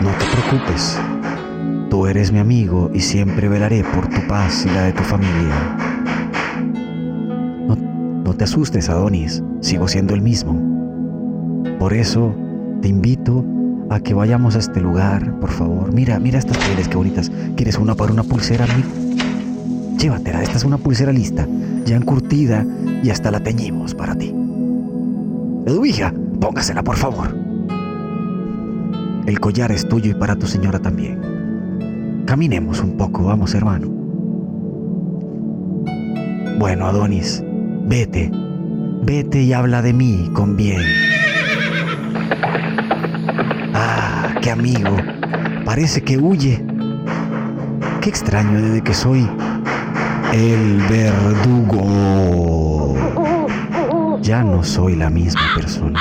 No te preocupes. Tú eres mi amigo y siempre velaré por tu paz y la de tu familia. No, no te asustes, Adonis. Sigo siendo el mismo. Por eso te invito a que vayamos a este lugar, por favor. Mira, mira estas pieles, qué bonitas. ¿Quieres una para una pulsera? Mi- Llévatela, esta es una pulsera lista, ya encurtida y hasta la teñimos para ti. Eduvija, póngasela, por favor. El collar es tuyo y para tu señora también. Caminemos un poco, vamos, hermano. Bueno, Adonis, vete. Vete y habla de mí con bien. Ah, qué amigo. Parece que huye. Qué extraño desde que soy el verdugo. Ya no soy la misma persona.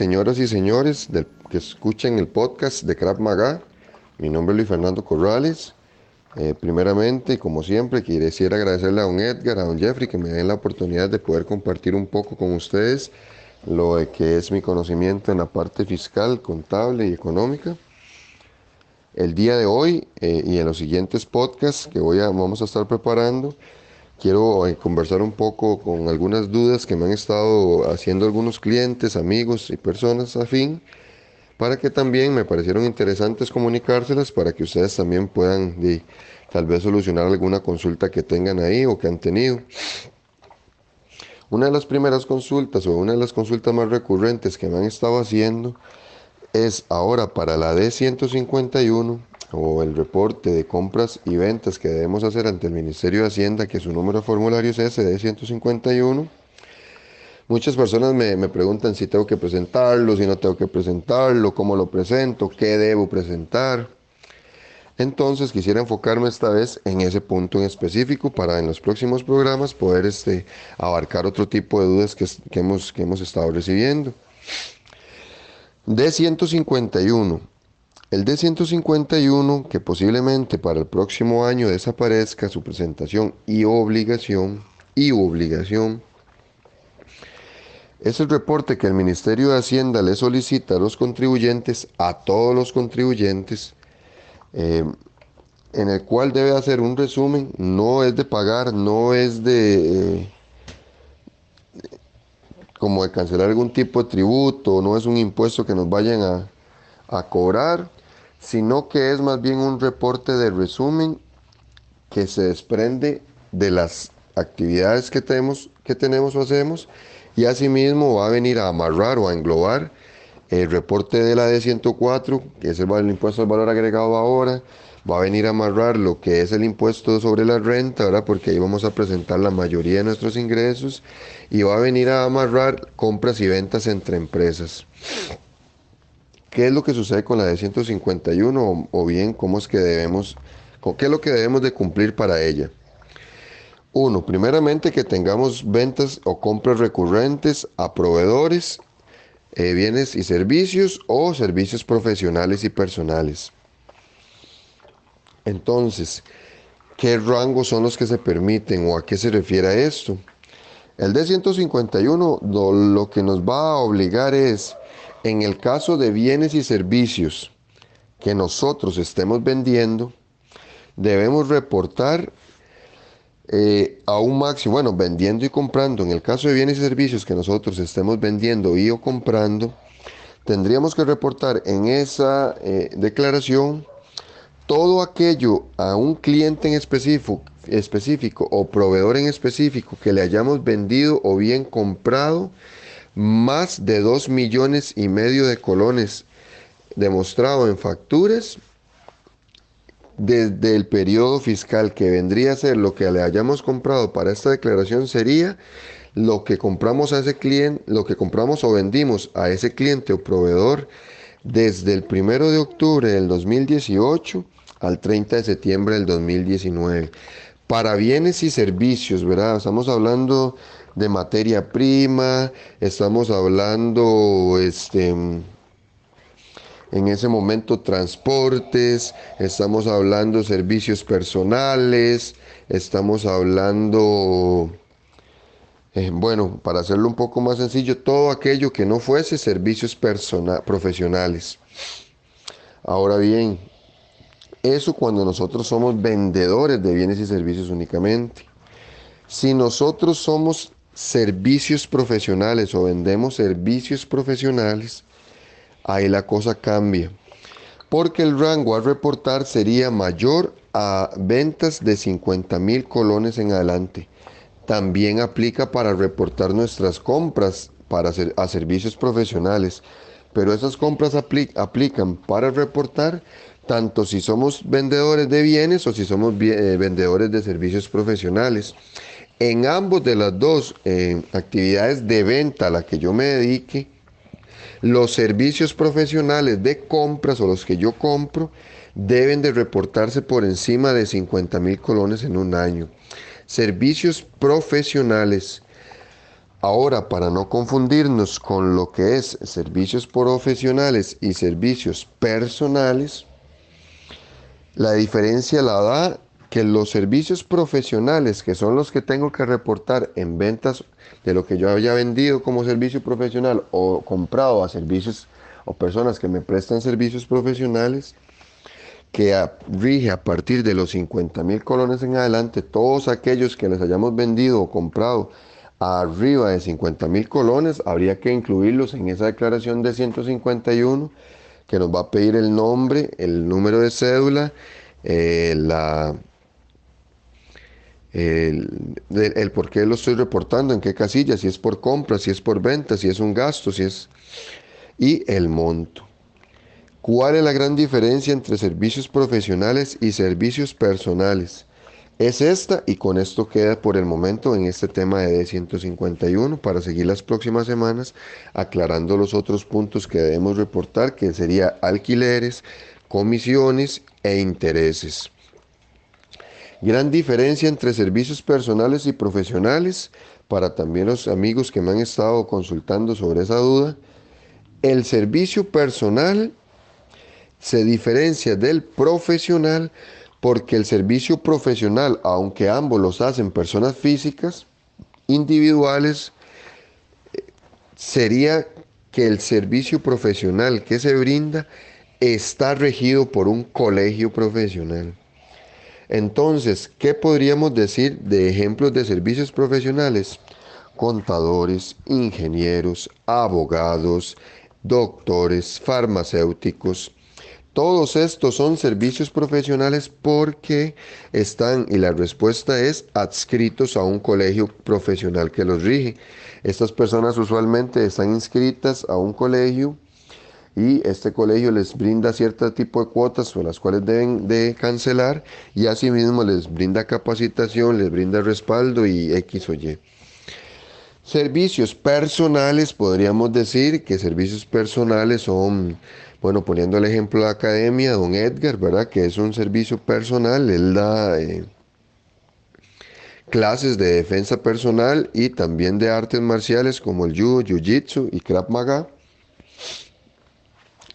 Señoras y señores del- que escuchen el podcast de Krav Maga. Mi nombre es Luis Fernando Corrales. Eh, primeramente, como siempre, quisiera agradecerle a don Edgar, a don Jeffrey, que me den la oportunidad de poder compartir un poco con ustedes lo que es mi conocimiento en la parte fiscal, contable y económica. El día de hoy eh, y en los siguientes podcasts que voy a, vamos a estar preparando, quiero eh, conversar un poco con algunas dudas que me han estado haciendo algunos clientes, amigos y personas afín, para que también me parecieron interesantes comunicárselas para que ustedes también puedan tal vez solucionar alguna consulta que tengan ahí o que han tenido. Una de las primeras consultas o una de las consultas más recurrentes que me han estado haciendo es ahora para la D151 o el reporte de compras y ventas que debemos hacer ante el Ministerio de Hacienda, que su número de formulario es ese D151. Muchas personas me, me preguntan si tengo que presentarlo, si no tengo que presentarlo, cómo lo presento, qué debo presentar. Entonces quisiera enfocarme esta vez en ese punto en específico para en los próximos programas poder este, abarcar otro tipo de dudas que, que hemos, que hemos estado recibiendo. D151. El D151, que posiblemente para el próximo año desaparezca su presentación y obligación, y obligación, es el reporte que el Ministerio de Hacienda le solicita a los contribuyentes, a todos los contribuyentes, eh, en el cual debe hacer un resumen, no es de pagar, no es de... eh, como de cancelar algún tipo de tributo, no es un impuesto que nos vayan a, a cobrar, sino que es más bien un reporte de resumen que se desprende de las actividades que tenemos, que tenemos o hacemos y asimismo va a venir a amarrar o a englobar el reporte de la D104, que es el, impuesto al valor agregado ahora, va a venir a amarrar lo que es el impuesto sobre la renta, ¿verdad? Porque ahí vamos a presentar la mayoría de nuestros ingresos y va a venir a amarrar compras y ventas entre empresas. ¿Qué es lo que sucede con la D151 o, o bien cómo es que debemos, con qué es lo que debemos de cumplir para ella? Uno, primeramente que tengamos ventas o compras recurrentes a proveedores, eh, bienes y servicios o servicios profesionales y personales. Entonces, ¿qué rangos son los que se permiten o a qué se refiere esto? El D151 lo, lo que nos va a obligar es, en el caso de bienes y servicios que nosotros estemos vendiendo, debemos reportar eh, a un máximo, bueno, vendiendo y comprando, en el caso de bienes y servicios que nosotros estemos vendiendo y o comprando, tendríamos que reportar en esa eh, declaración todo aquello a un cliente en específico, específico o proveedor en específico que le hayamos vendido o bien comprado más de 2 millones y medio de colones demostrado en facturas desde el periodo fiscal que vendría a ser lo que le hayamos comprado para esta declaración sería lo que compramos a ese cliente, lo que compramos o vendimos a ese cliente o proveedor desde el primero de octubre del 2018 al 30 de septiembre del 2019. Para bienes y servicios, ¿verdad? Estamos hablando de materia prima, estamos hablando, este, en ese momento transportes, estamos hablando servicios personales, estamos hablando, eh, bueno, para hacerlo un poco más sencillo, todo aquello que no fuese servicios profesionales. Ahora bien, eso cuando nosotros somos vendedores de bienes y servicios únicamente. Si nosotros somos servicios profesionales o vendemos servicios profesionales, ahí la cosa cambia. Porque el rango a reportar sería mayor a ventas de 50 mil colones en adelante. También aplica para reportar nuestras compras para a servicios profesionales. Pero esas compras apli- aplican para reportar tanto si somos vendedores de bienes o si somos eh, vendedores de servicios profesionales. En ambos de las dos eh, actividades de venta a la que yo me dedique, los servicios profesionales de compras o los que yo compro deben de reportarse por encima de 50 mil colones en un año. Servicios profesionales. Ahora, para no confundirnos con lo que es servicios profesionales y servicios personales, la diferencia la da que los servicios profesionales, que son los que tengo que reportar en ventas de lo que yo haya vendido como servicio profesional o comprado a servicios o personas que me prestan servicios profesionales, que a- rige a partir de los 50 mil colones en adelante, todos aquellos que les hayamos vendido o comprado arriba de 50 mil colones, habría que incluirlos en esa declaración de 151 que nos va a pedir el nombre, el número de cédula, eh, la, el, el por qué lo estoy reportando, en qué casilla, si es por compra, si es por venta, si es un gasto, si es... y el monto. ¿Cuál es la gran diferencia entre servicios profesionales y servicios personales? Es esta y con esto queda por el momento en este tema de D151 para seguir las próximas semanas aclarando los otros puntos que debemos reportar que sería alquileres, comisiones e intereses. Gran diferencia entre servicios personales y profesionales para también los amigos que me han estado consultando sobre esa duda. El servicio personal se diferencia del profesional porque el servicio profesional, aunque ambos los hacen personas físicas, individuales, sería que el servicio profesional que se brinda está regido por un colegio profesional. Entonces, ¿qué podríamos decir de ejemplos de servicios profesionales? Contadores, ingenieros, abogados, doctores, farmacéuticos. Todos estos son servicios profesionales porque están, y la respuesta es, adscritos a un colegio profesional que los rige. Estas personas usualmente están inscritas a un colegio y este colegio les brinda cierto tipo de cuotas o las cuales deben de cancelar y asimismo les brinda capacitación, les brinda respaldo y X o Y. Servicios personales, podríamos decir que servicios personales son, bueno, poniendo el ejemplo de la academia, don Edgar, ¿verdad? Que es un servicio personal, él da eh, clases de defensa personal y también de artes marciales como el judo, jiu-jitsu y krav maga.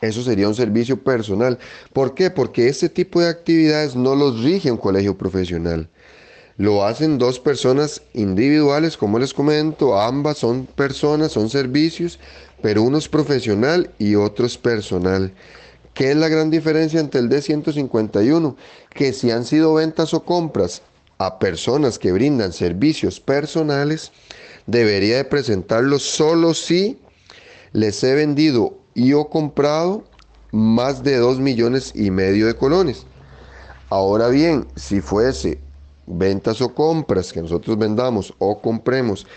Eso sería un servicio personal. ¿Por qué? Porque este tipo de actividades no los rige un colegio profesional. Lo hacen dos personas individuales, como les comento, ambas son personas, son servicios, pero uno es profesional y otro es personal. ¿Qué es la gran diferencia entre el D151? Que si han sido ventas o compras a personas que brindan servicios personales, debería de presentarlos solo si les he vendido y o comprado más de 2 millones y medio de colones. Ahora bien, si fuese ventas o compras que nosotros vendamos o compremos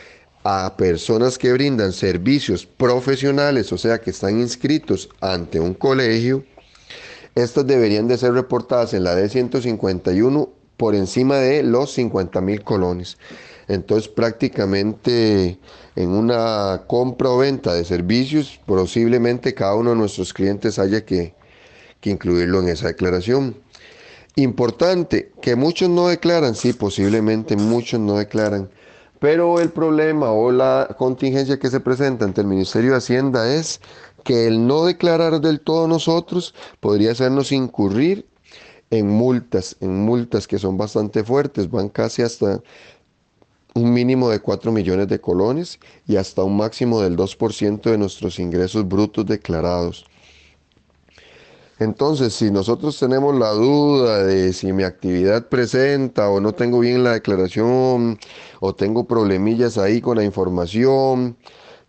a personas que brindan servicios profesionales, o sea, que están inscritos ante un colegio, estas deberían de ser reportadas en la D151 por encima de los 50 mil colones. Entonces prácticamente en una compra o venta de servicios, posiblemente cada uno de nuestros clientes haya que, incluirlo en esa declaración. Importante, que muchos no declaran, sí, posiblemente muchos no declaran, pero el problema o la contingencia que se presenta ante el Ministerio de Hacienda es que el no declarar del todo nosotros podría hacernos incurrir en multas, en multas que son bastante fuertes, van casi hasta un mínimo de 4 millones de colones y hasta un máximo del 2% de nuestros ingresos brutos declarados. Entonces, si nosotros tenemos la duda de si mi actividad presenta o no tengo bien la declaración o tengo problemillas ahí con la información,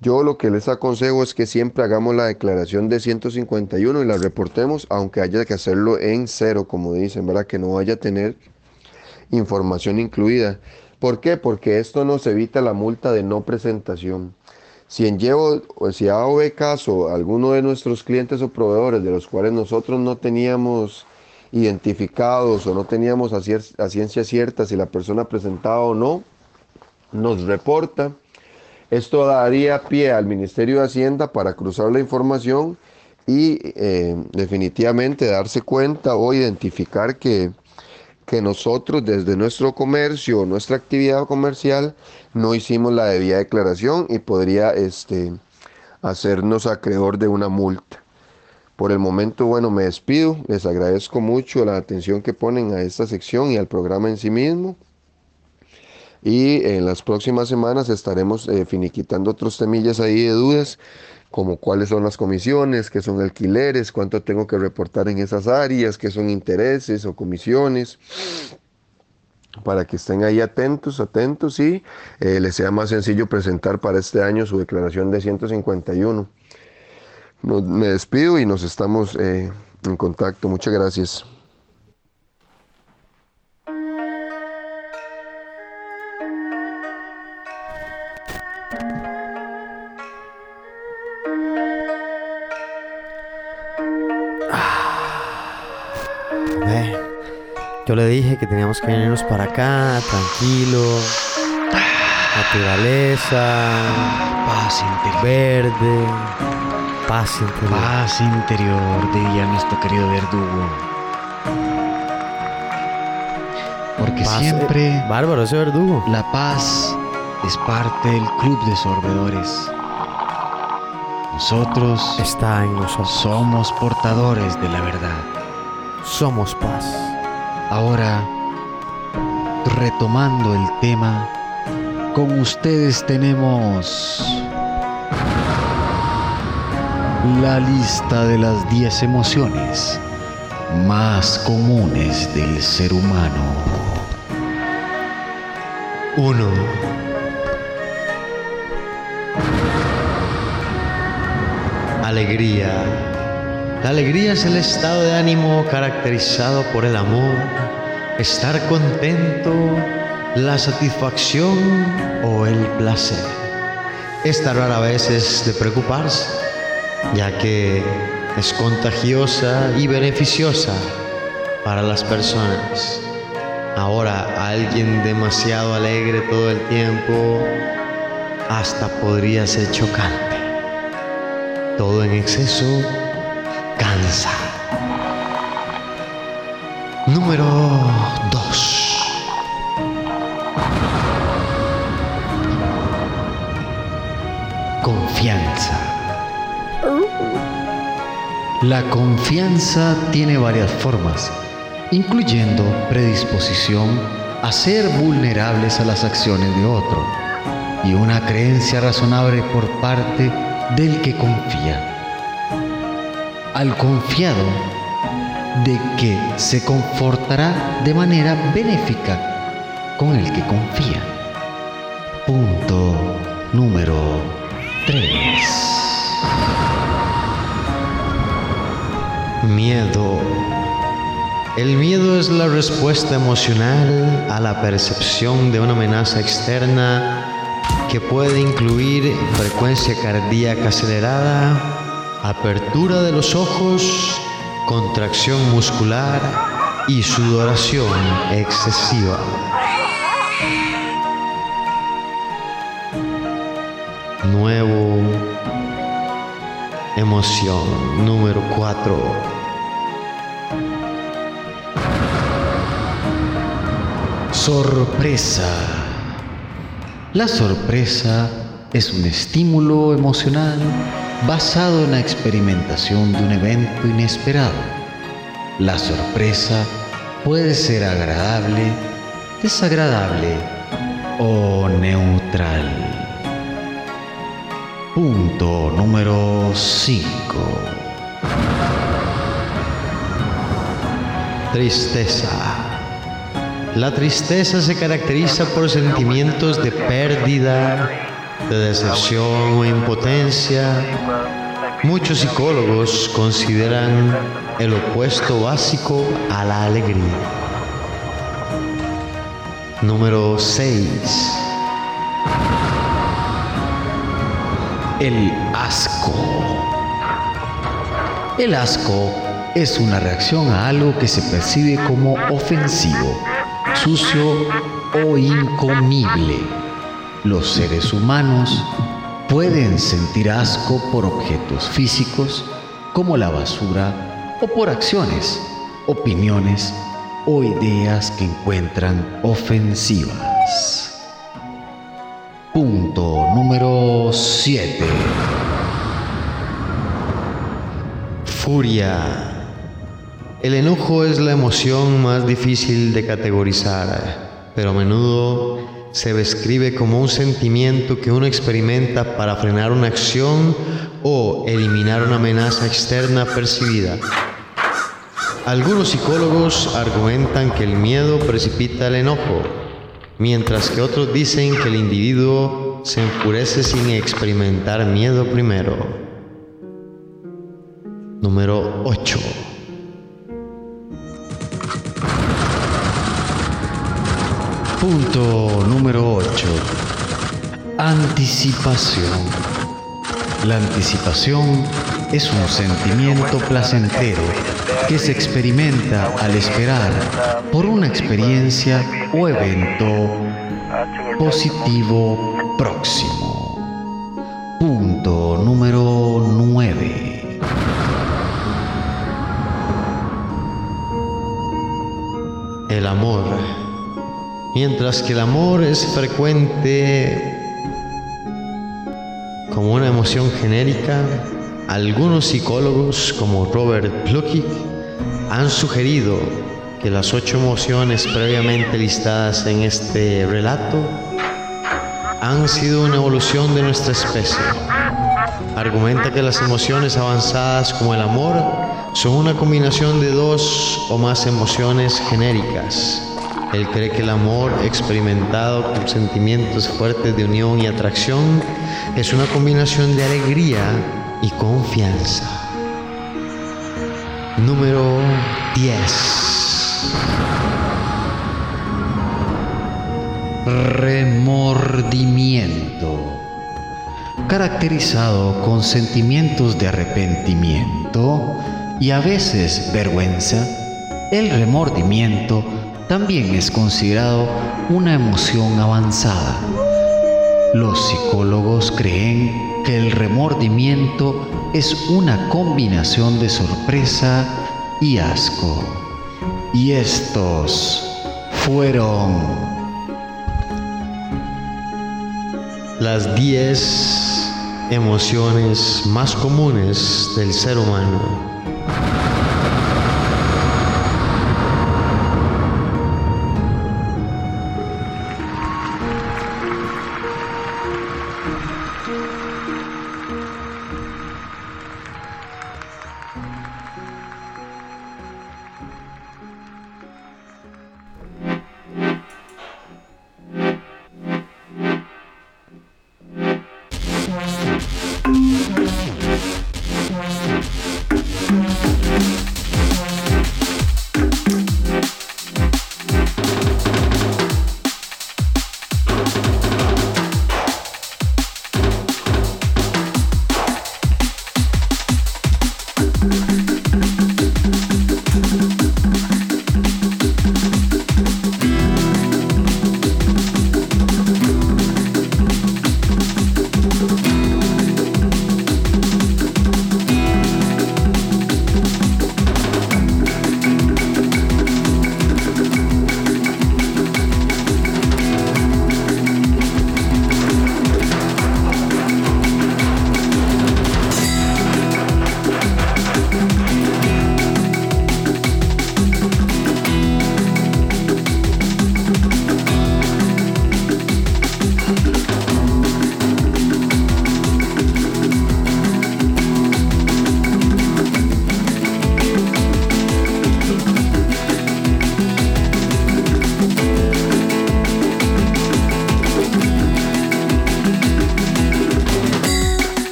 yo lo que les aconsejo es que siempre hagamos la declaración de 151 y la reportemos, aunque haya que hacerlo en cero, como dicen, ¿verdad? Que no vaya a tener información incluida. ¿Por qué? Porque esto nos evita la multa de no presentación. Si en llevo, si ha o caso alguno de nuestros clientes o proveedores de los cuales nosotros no teníamos identificados o no teníamos a, a ciencia cierta si la persona presentaba o no, nos reporta. Esto daría pie al Ministerio de Hacienda para cruzar la información y eh, definitivamente darse cuenta o identificar que que nosotros desde nuestro comercio, nuestra actividad comercial, no hicimos la debida declaración y podría este, hacernos acreedor de una multa. Por el momento, bueno, me despido. Les agradezco mucho la atención que ponen a esta sección y al programa en sí mismo. Y en las próximas semanas estaremos eh, finiquitando otros temillas ahí de dudas como cuáles son las comisiones, qué son alquileres, cuánto tengo que reportar en esas áreas, qué son intereses o comisiones, para que estén ahí atentos, atentos y eh, les sea más sencillo presentar para este año su declaración de 151. me despido y nos estamos eh, en contacto. Muchas gracias. Le dije que teníamos que venirnos para acá, tranquilo, naturaleza, Paz interior. verde, paz interior. Paz interior, diría nuestro querido verdugo. Porque Paz, siempre eh, bárbaro ese verdugo. la paz es parte del club de sorbedores. Nosotros Está en nosotros. somos portadores de la verdad. Somos paz. Ahora, retomando el tema, con ustedes tenemos La lista de las 10 emociones más comunes del ser humano. 1. Alegría. La alegría es el estado de ánimo caracterizado por el amor, estar contento, la satisfacción o el placer. Esta rara vez es de preocuparse, ya que es contagiosa y beneficiosa para las personas. Ahora, alguien demasiado alegre todo el tiempo hasta podría ser chocante. Todo en exceso cansa. Número 2. Confianza. La confianza tiene varias formas, incluyendo predisposición a ser vulnerables a las acciones de otro y una creencia razonable por parte del que confía. Al confiado de que se confortará de manera benéfica con el que confía. Punto número 3. Miedo. El miedo es la respuesta emocional a la percepción de una amenaza externa que puede incluir frecuencia cardíaca acelerada, apertura de los ojos, contracción muscular y sudoración excesiva. Nuevo emoción número 4. Sorpresa. La sorpresa es un estímulo emocional basado en la experimentación de un evento inesperado. La sorpresa puede ser agradable, desagradable o neutral. Punto número 5. Tristeza. La tristeza se caracteriza por sentimientos de pérdida, de decepción o impotencia. Muchos psicólogos consideran el opuesto básico a la alegría. Número 6. El asco. El asco es una reacción a algo que se percibe como ofensivo, sucio o incomible. Los seres humanos pueden sentir asco por objetos físicos como la basura o por acciones, opiniones o ideas que encuentran ofensivas. Punto número 7. Furia. El enojo es la emoción más difícil de categorizar, pero a menudo se describe como un sentimiento que uno experimenta para frenar una acción o eliminar una amenaza externa percibida. Algunos psicólogos argumentan que el miedo precipita el enojo, mientras que otros dicen que el individuo se enfurece sin experimentar miedo primero. Número 8. Punto número 8. Anticipación. La anticipación es un sentimiento placentero que se experimenta al esperar por una experiencia o evento positivo próximo. Punto número 9. El amor. Mientras que el amor es frecuente como una emoción genérica, algunos psicólogos como Robert Plutchik han sugerido que las ocho emociones previamente listadas en este relato han sido una evolución de nuestra especie. argumenta que las emociones avanzadas como el amor son una combinación de dos o más emociones genéricas. Él cree que el amor experimentado con sentimientos fuertes de unión y atracción es una combinación de alegría y confianza. Número 10. Remordimiento. Caracterizado con sentimientos de arrepentimiento y a veces vergüenza, el remordimiento también es considerado una emoción avanzada. Los psicólogos creen que el remordimiento es una combinación de sorpresa y asco. Y estos fueron las 10 emociones más comunes del ser humano.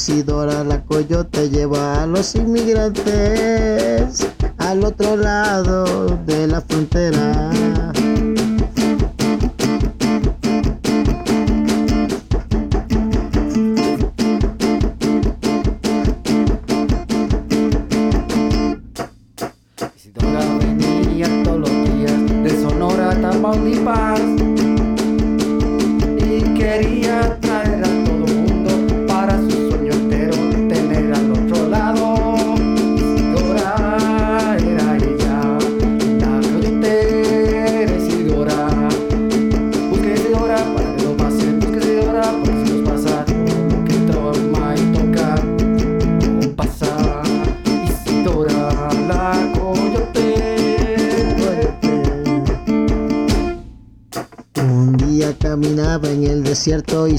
Isidora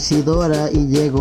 desierto Isidora y llegó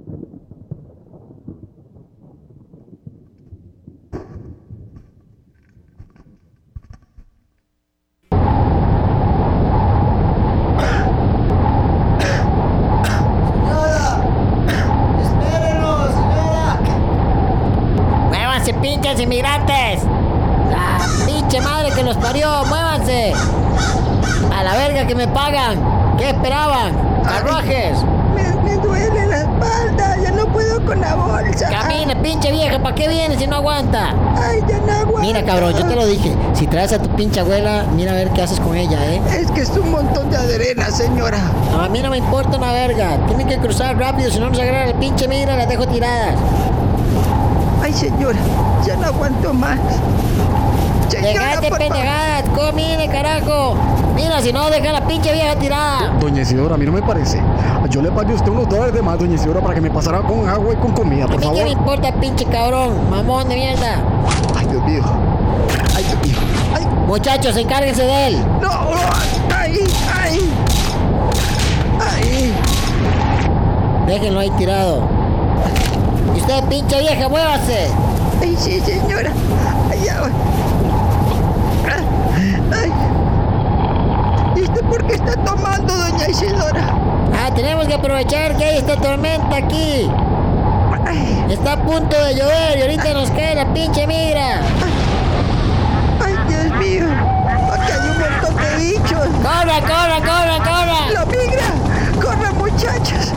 Mira, cabrón, yo te lo dije. Si traes a tu pinche abuela, mira a ver qué haces con ella, ¿eh? Es que es un montón de arena, señora. No, a mí no me importa una verga. Tienen que cruzar rápido, si no nos agarra el pinche migra, las dejo tiradas. Ay, señora, ya no aguanto más. Dejate favor. pendejadas, comine, carajo. Mira, si no, deja la pinche vieja tirada. Doña Isidora, a mí no me parece. Yo le pagué a usted unos dólares de más, doña Isidora, para que me pasara con agua y con comida, A por mí qué me favor. importa, pinche cabrón, mamón de mierda. Dios mío. Ay, Dios mío. Ay, Muchachos, encárguense de él. No, ay, ay. Ay, Déjenlo ahí tirado. Y usted, pinche vieja, muévase. ay, sí, señora. Ay, ya voy. Ay. ¿Y usted por qué está tomando, doña Isidora? Ah, tenemos que aprovechar que hay esta tormenta aquí. Está a punto de llover y ahorita nos cae la pinche migra. ay, Dios mío. Aquí hay un montón de bichos. ¡Corra, corra, corra, corra! ¡La migra! ¡Corre, muchachos!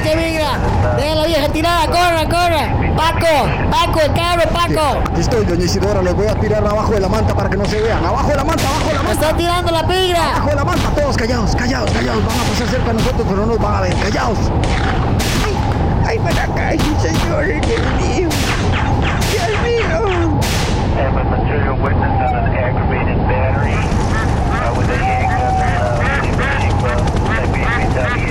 el que migra. La vieja tirada, corra, corra. Paco, Paco, el cabro, Paco. Estoy, doña Isidora, los voy a tirar abajo de la manta para que no se vean. Abajo de la manta, abajo de la manta. Está tirando la pigra. Abajo de la manta, todos callados, callados, callados. Van a pasar cerca de nosotros, pero no nos van a ver. Callados. Ay, para acá, señor, Dios mío. Dios mío. with a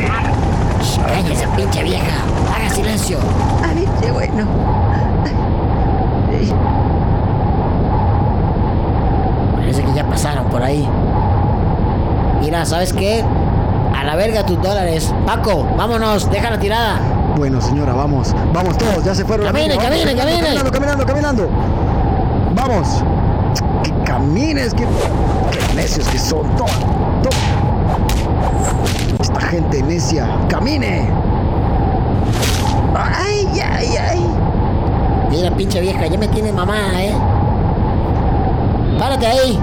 ¡Cállese, pinche vieja! ¡Haga silencio! Ah, Ay, qué bueno. Parece que ya pasaron por ahí. Mira, ¿sabes qué? A la verga tus dólares. Paco, vámonos, deja la tirada. Bueno, señora, vamos. Vamos todos, ya se fueron. Caminen, caminen, caminen. Caminando, caminando, caminando. Vamos. Que camines, que, necios que son. Toma, toma. Gente necia. Camine. Ay, ay, ay. Mira, pinche vieja, ya me tienes mamá, ¿eh? Párate ahí.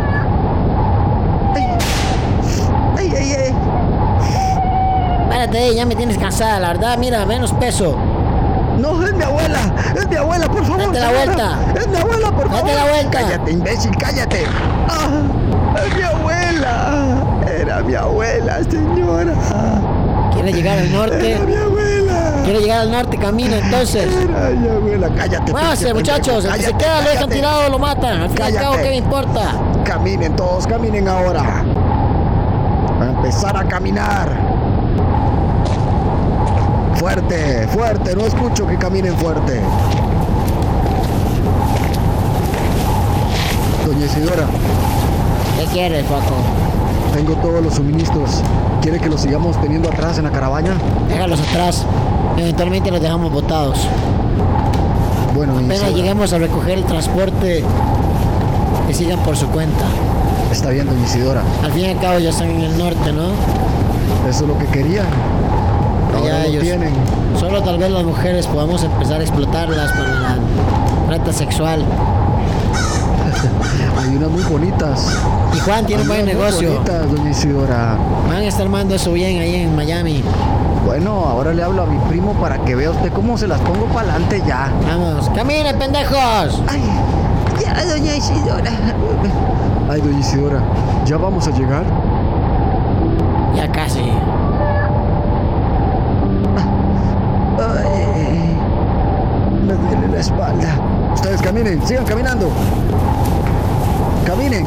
Ay, ay, ay. Párate ahí, ya me tienes cansada, la verdad. Mira, menos peso. No, es mi abuela. Es mi abuela, por favor. Date la señora. vuelta. Es mi abuela, por favor. Date la vuelta. Cállate, imbécil, cállate. Ah, es mi abuela. Era mi abuela, señora. ¿Quieres llegar al norte? Era mi abuela. ¿Quieres llegar al norte? Camina entonces. Era mi abuela. Cállate. Muévase, pinche muchachos. El que se queda lo dejan tirado lo matan. Al fin y al cabo. ¿qué me importa? Caminen todos, caminen ahora. A empezar a caminar. Fuerte, fuerte. No escucho que caminen fuerte. Doña Isidora, ¿Qué quieres, Paco? Tengo todos los suministros. ¿Quiere que los sigamos teniendo atrás en la caravana? Déjalos atrás. Eventualmente los dejamos botados. Bueno, doña Apenas lleguemos a recoger el transporte, que sigan por su cuenta. está bien, doña Isidora. Al fin y al cabo ya están en el norte, ¿no? Eso es lo que querían. Ahora Ya lo ellos- tienen. Solo tal vez las mujeres podamos empezar a explotarlas para la trata sexual. [LAUGHS] Hay unas muy bonitas. Y Juan tiene un buen muy negocio. bonitas, doña Isidora. Van a estar armando eso bien ahí en Miami. Bueno, ahora le hablo a mi primo para que vea usted cómo se las pongo para adelante ya. Vamos, caminen, pendejos. Ay, ya, doña Isidora. Ay, doña Isidora, ¿ya vamos a llegar? Ya casi. Ay, me duele la espalda. Caminen, sigan caminando. Caminen.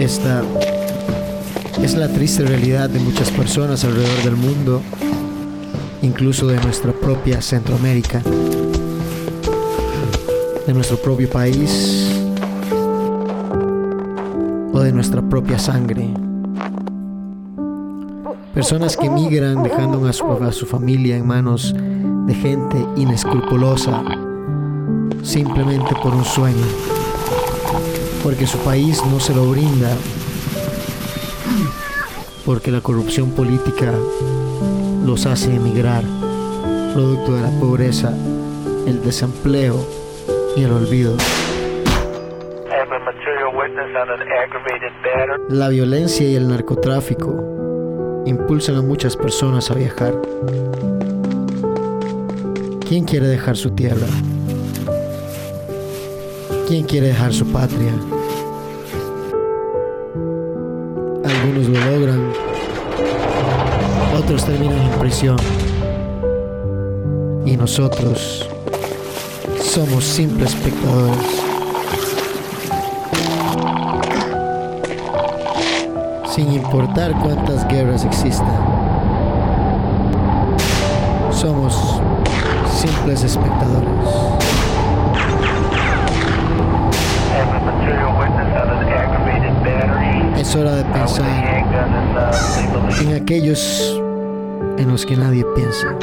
Esta es la triste realidad de muchas personas alrededor del mundo, incluso de nuestra propia Centroamérica, de nuestro propio país o de nuestra propia sangre. Personas que migran dejando a su, a su familia en manos de gente inescrupulosa simplemente por un sueño porque su país no se lo brinda, porque la corrupción política los hace emigrar, producto de la pobreza, el desempleo y el olvido. La violencia y el narcotráfico impulsan a muchas personas a viajar. ¿Quién quiere dejar su tierra? ¿Quién quiere dejar su patria? Algunos lo logran, otros terminan en prisión. Y nosotros somos simples espectadores. Sin importar cuántas guerras existan, somos simples espectadores. Es hora de pensar en aquellos en los que nadie piensa.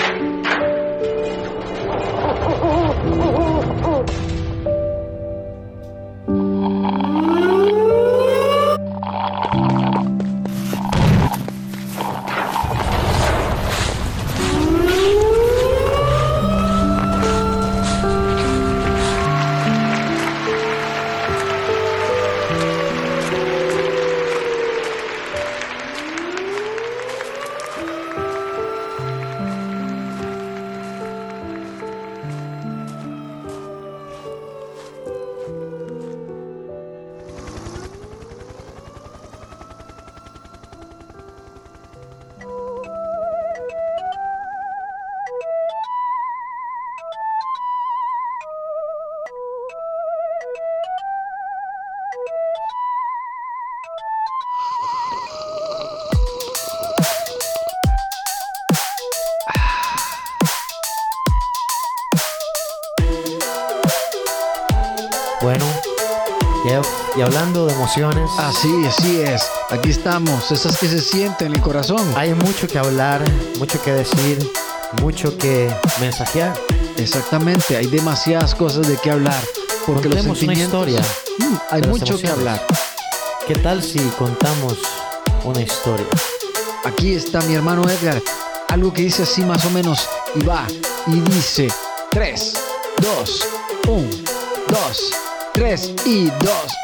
De emociones, Así, así es. Aquí estamos, esas que se sienten en el corazón. hay mucho que hablar, mucho que decir, mucho que mensajear. Exactamente, hay demasiadas cosas de qué hablar. Porque los Contemos una sentimientos... historia Mm, hay mucho que hablar. ¿Qué tal si contamos una historia? Aquí está mi hermano Edgar. Algo que dice así más o menos. Y va. Y dice 3, 2, 1, 2, 3 y 2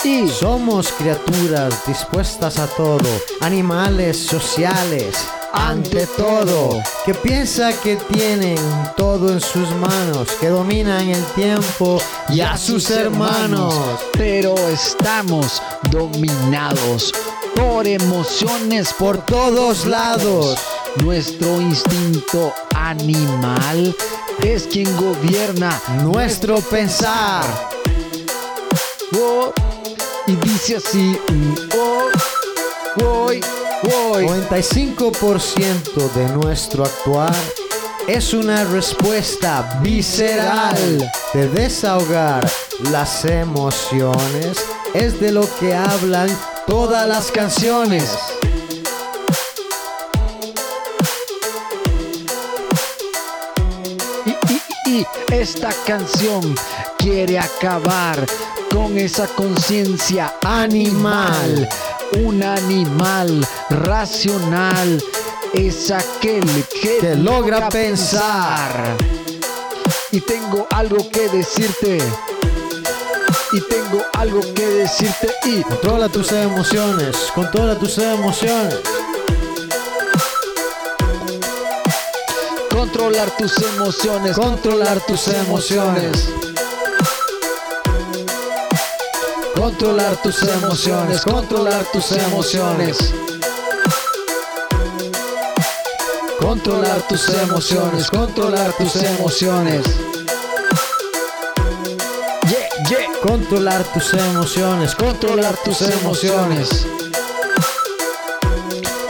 y... Somos criaturas dispuestas a todo, animales sociales, ante todo, que piensa que tienen todo en sus manos, que dominan el tiempo y a sus hermanos. Pero estamos dominados por emociones Por todos lados. Nuestro instinto animal es quien gobierna Nuestro pensar. Oh, y dice así, oh, voy, voy. 95% de nuestro actuar es una respuesta visceral de desahogar las emociones. Es de lo que hablan todas las canciones. Y, y- y esta canción quiere acabar con esa conciencia animal. Un animal racional es aquel que, Que logra pensar. Y tengo algo que decirte. Y tengo algo que decirte. Y Controla tus emociones, controla tus emociones. controlar tus emociones. Controlar tus emociones. Controlar tus emociones, controlar tus emociones. Controlar tus emociones, controlar tus emociones. Yeah, yeah. Controlar tus emociones, Controlar tus emociones.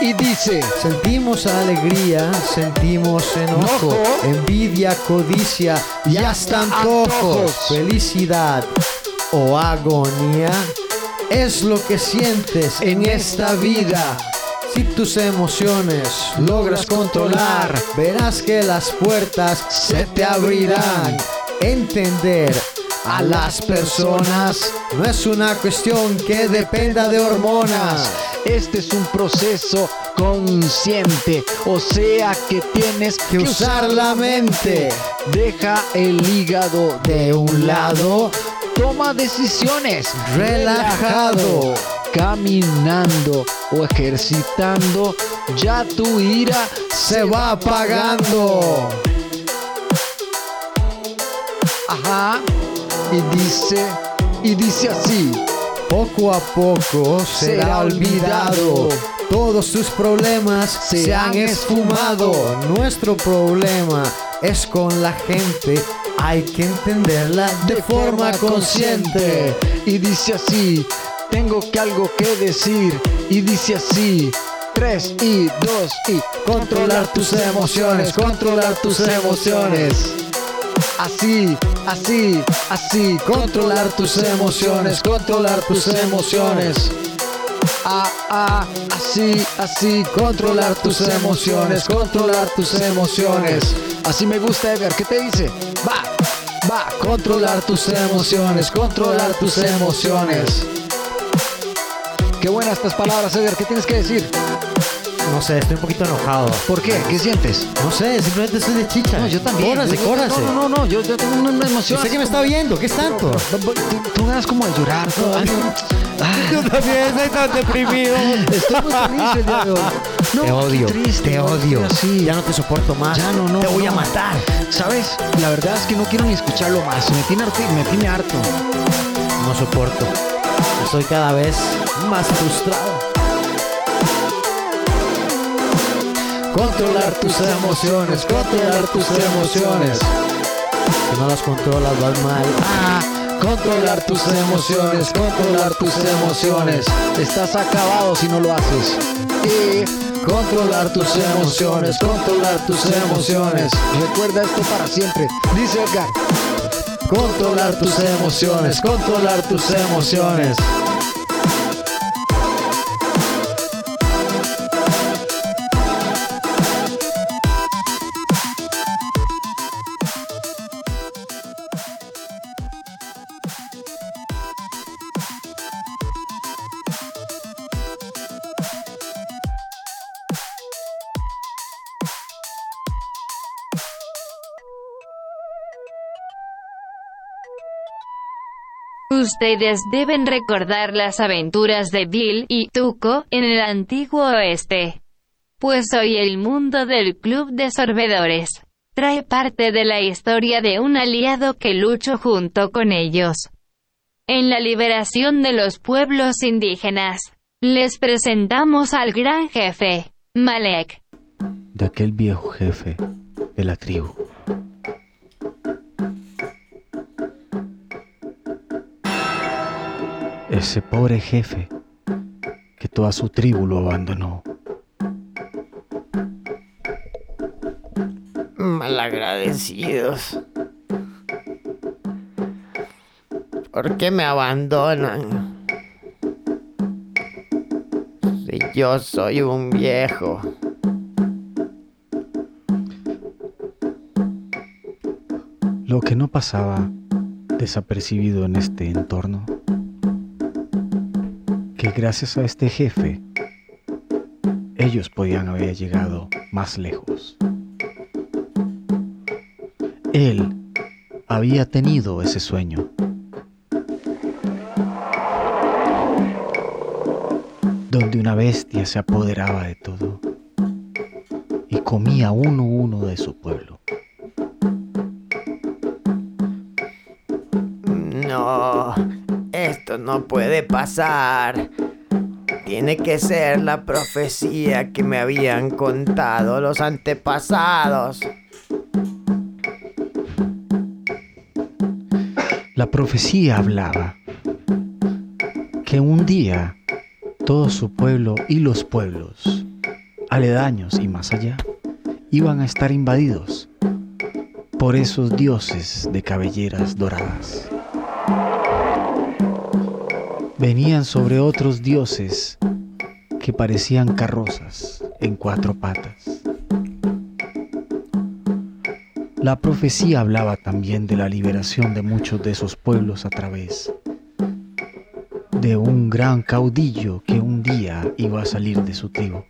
Y dice, Sentimos alegría, sentimos enojo, envidia, codicia y hasta antojos. Felicidad o agonía es lo que sientes en esta vida. Si tus emociones logras controlar, verás que las puertas se te abrirán. Entender a las personas no es una cuestión que dependa de hormonas. Este es un proceso consciente, o sea que tienes Que usar la mente. Deja el hígado de un lado, toma decisiones Relajado. caminando o ejercitando, ya tu ira se va apagando. Ajá. Y dice, y dice así. Poco a poco será olvidado. Todos tus problemas se, Se han esfumado. Nuestro problema es con la gente. Hay que entenderla de, forma, consciente. Y dice así, tengo que algo que decir. Y dice así, tres y dos y controlar tus emociones, controlar tus emociones. Así, así, así, controlar tus emociones, controlar tus emociones. Ah, ah, así, así, controlar tus emociones, controlar tus emociones. Así me gusta Edgar, ¿qué te dice? Va, va, controlar tus emociones, controlar tus emociones. Qué buenas estas palabras, Edgar, ¿qué tienes que decir? No sé, estoy un poquito enojado. ¿Por qué? ¿Qué sientes? No sé, simplemente estoy de chicha. No, yo también. Córrase, córrase. No, no, no, yo, yo tengo una emoción. Usted que me está viendo, ¿qué es tanto? Tú, ganas como de llorar. [LAUGHS] Yo también estoy tan deprimido. Estoy muy feliz el día de hoy. No, te odio, triste, te odio. así. Ya no te soporto más. Ya no, no, Te voy a matar. ¿Sabes? La verdad es que no quiero ni escucharlo más. Me tiene harto. Me tiene harto. No soporto. Estoy cada vez más frustrado. Controlar tus emociones, controlar tus emociones. Si no las controlas, vas mal. Ah, controlar tus emociones, controlar tus emociones. Estás acabado si no lo haces. Y controlar tus emociones, controlar tus emociones. Recuerda esto para siempre. Dice Edgar. Controlar tus emociones, controlar tus emociones. Ustedes deben recordar las aventuras de Bill y Tuco en el antiguo oeste. Pues hoy el mundo del club de sorbedores trae parte de la historia de un aliado que luchó junto con ellos. En la liberación de los pueblos indígenas, les presentamos al gran jefe, Malek. De aquel viejo jefe de la tribu. Ese pobre jefe que toda su tribu lo abandonó. Malagradecidos. ¿Por qué me abandonan? Si yo soy un viejo. Lo que no pasaba desapercibido en este entorno, que gracias a este jefe, ellos podían haber llegado más lejos. Él había tenido ese sueño. Donde una bestia se apoderaba de todo y comía uno a uno de su pueblo. No, esto no puede pasar. Tiene que ser la profecía que me habían contado los antepasados. La profecía hablaba que un día todo su pueblo y los pueblos, aledaños y más allá, iban a estar invadidos por esos dioses de cabelleras doradas. Venían sobre otros dioses que parecían carrozas en cuatro patas. La profecía hablaba también de la liberación de muchos de esos pueblos a través de un gran caudillo que un día iba a salir de su tribu.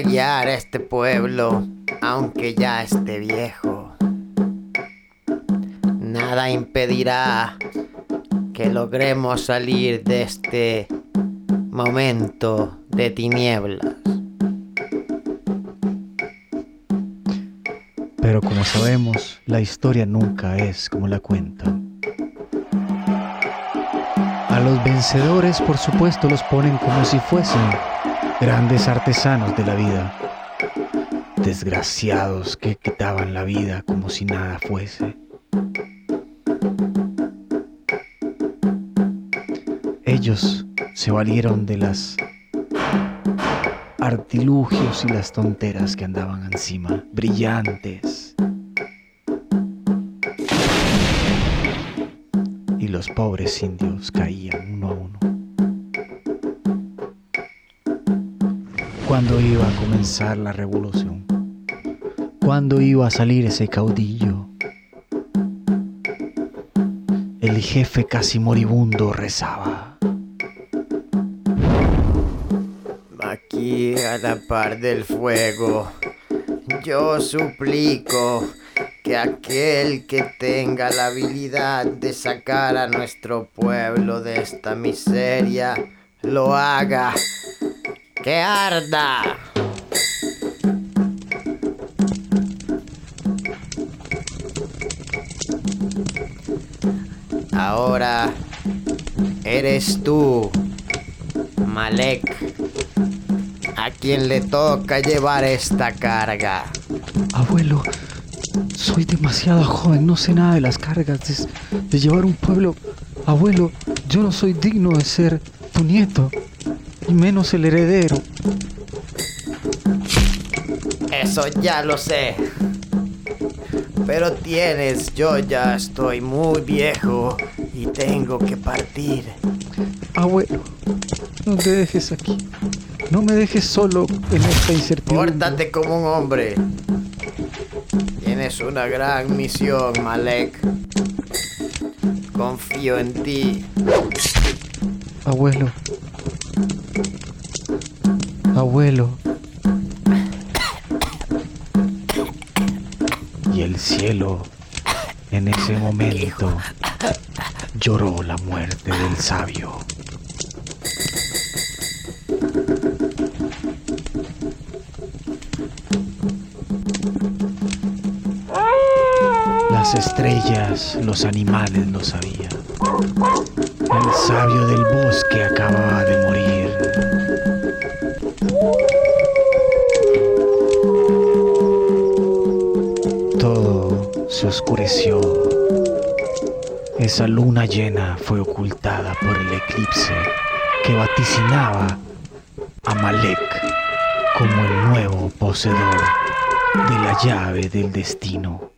Guiar a este pueblo, aunque ya esté viejo. Nada impedirá que logremos salir de este momento de tinieblas. Pero como sabemos, la historia nunca es como la cuentan. A los vencedores, por supuesto, los ponen como si fuesen grandes artesanos de la vida. Desgraciados que quitaban la vida como si nada fuese. Ellos se valieron de las artilugios y las tonteras que andaban encima, brillantes. Y los pobres indios caían ¿Cuándo iba a comenzar la revolución? ¿Cuándo iba a salir ese caudillo? El jefe casi moribundo rezaba. Aquí a la par del fuego, yo suplico que aquel que tenga la habilidad de sacar a nuestro pueblo de esta miseria, lo haga. ¡Que arda! Ahora eres tú, Malek, a quien le toca llevar esta carga. Abuelo, soy demasiado joven, no sé nada de las cargas, de, de llevar un pueblo. Abuelo, Yo no soy digno de ser tu nieto, y menos el heredero. Eso ya lo sé. Pero tienes, yo ya estoy muy viejo y tengo que partir. Abuelo, no te dejes aquí. No me dejes solo en esta incertidumbre. Pórtate como un hombre. Tienes una gran misión, Malek. Confío en ti. Abuelo. Abuelo. Y el cielo, en ese momento, lloró la muerte del sabio. Las estrellas, los animales lo sabían. El sabio del bosque acababa de morir. Esa luna llena fue ocultada por el eclipse que vaticinaba a Malek como el nuevo poseedor de la llave del destino.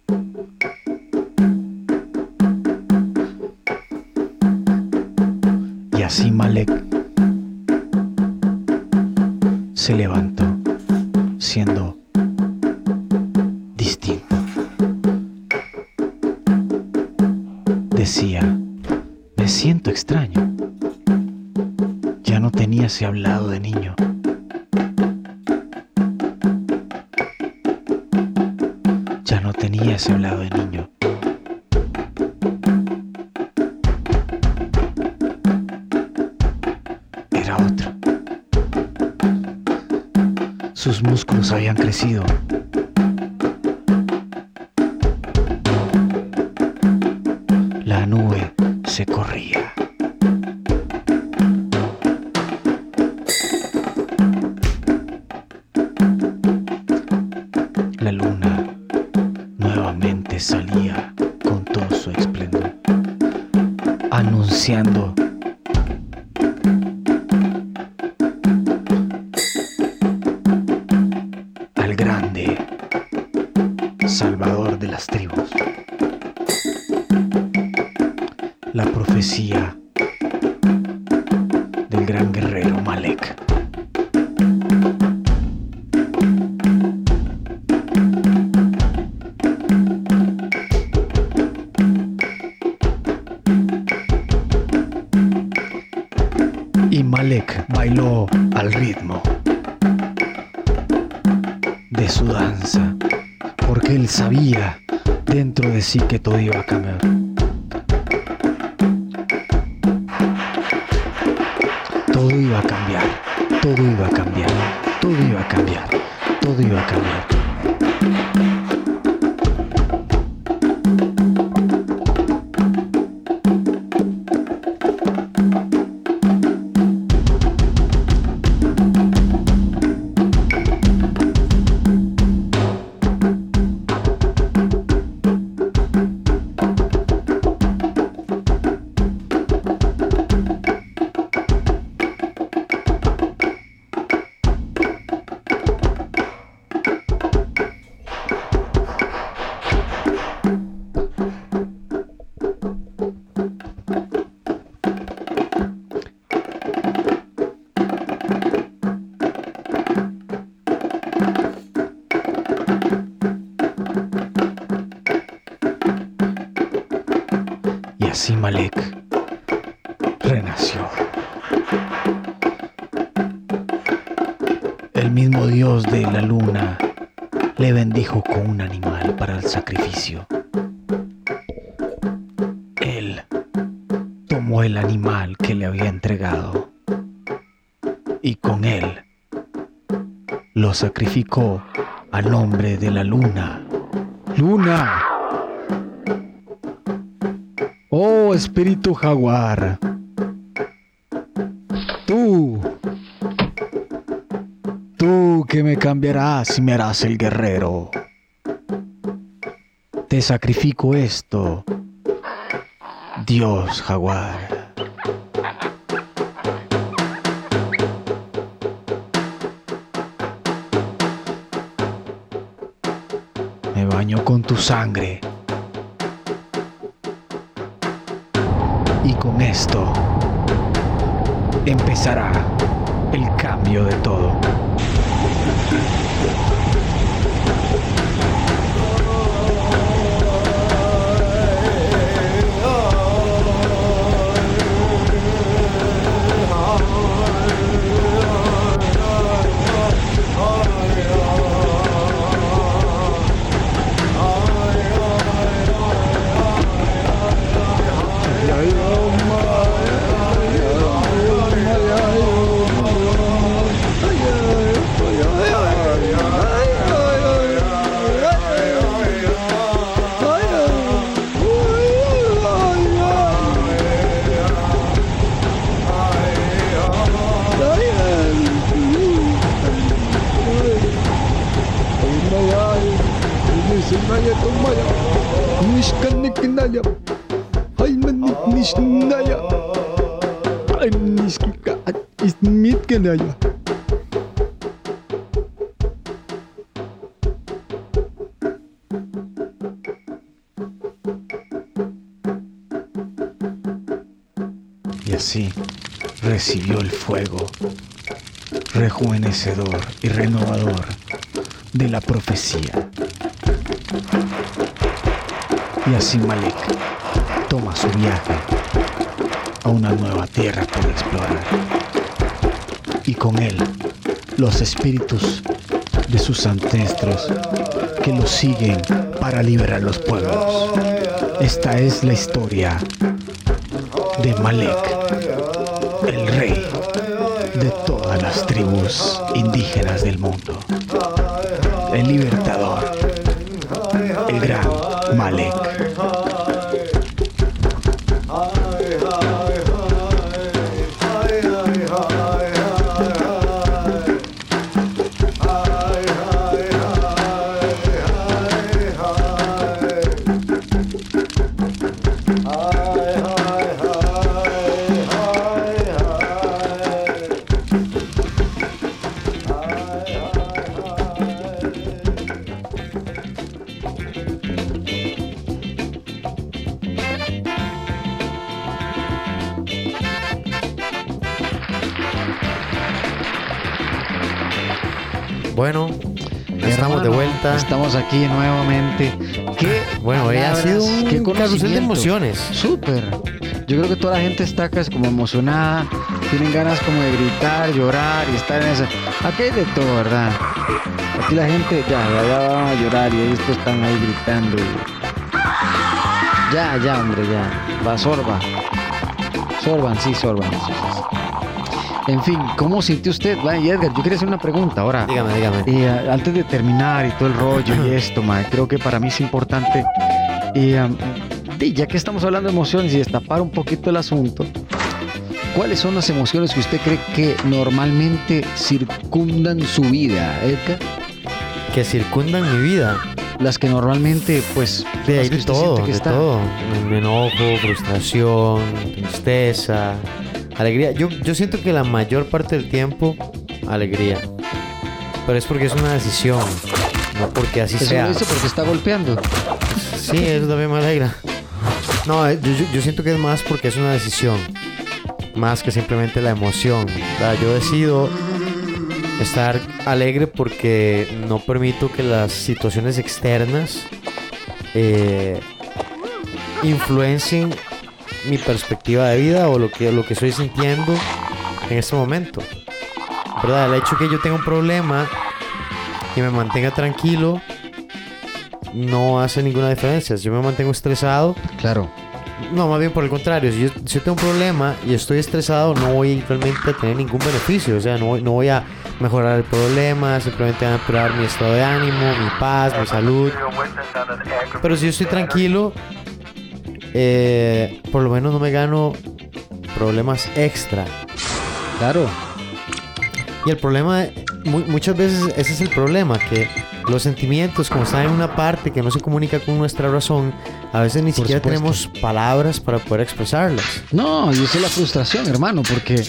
Sacrificó a nombre de la luna. ¡Luna! Oh, espíritu jaguar. Tú. Tú que me cambiarás y me harás el guerrero. Te sacrifico esto. Dios jaguar. Con tu sangre. Y así Malek toma su viaje a una nueva tierra por explorar. Y con él los espíritus de sus ancestros que lo siguen para liberar los pueblos. Esta es la historia de Malek, el rey de todas las tribus indígenas del mundo. El libertador, el gran Malek. Aquí nuevamente. Qué Bueno, hoy ha sido palabras, un qué carrusel de emociones. Súper. Yo creo que toda la gente está acá es como emocionada, tienen ganas como de gritar, llorar y estar en esa. Aquí hay de todo, ¿verdad? Aquí la gente ya, ya, van a llorar y estos están ahí gritando. y- Ya, ya, hombre, ya. Va, sorba. Sorban, sí, sorban. sí, sí, sí. En fin, ¿cómo sintió usted? Va, y Edgar, yo quería hacer una pregunta ahora. Dígame, dígame. Eh, antes de terminar y todo el rollo y [LAUGHS] esto, mae, creo que para mí es importante, eh, ya que estamos hablando de emociones y destapar un poquito el asunto, ¿cuáles son las emociones que usted cree que normalmente circundan su vida, Edgar? Que circundan mi vida. Las que normalmente, pues, De ahí de todo, que de está. todo. Me enojo, frustración, tristeza, alegría. Yo, yo siento que la mayor parte del tiempo, alegría. Pero es porque es una decisión, no porque así Eso sea. lo porque está golpeando. Sí, eso también me alegra. No, eh, yo, yo- siento que es más porque es una decisión. Más que simplemente la emoción. Yo decido estar alegre porque no permito que las situaciones externas eh, influencien mi perspectiva de vida o lo que, lo que estoy sintiendo en este momento. ¿Verdad? El hecho que yo tenga un problema y me mantenga tranquilo no hace ninguna diferencia. Si yo me mantengo estresado, Claro. no, más bien por el contrario. Si yo, si yo tengo un problema y estoy estresado, no voy realmente a tener ningún beneficio. O sea, no, voy- no voy a mejorar el problema, simplemente va a empeorar mi estado de ánimo, mi paz, mi salud. Pero si yo estoy tranquilo, eh, por lo menos no me gano problemas extra. Claro. Y el problema, mu- muchas veces ese es el problema, que los sentimientos, como están en una parte que no se comunica con nuestra razón, a veces ni Por siquiera supuesto. tenemos palabras para poder expresarlas. No, y esa es la frustración, hermano, porque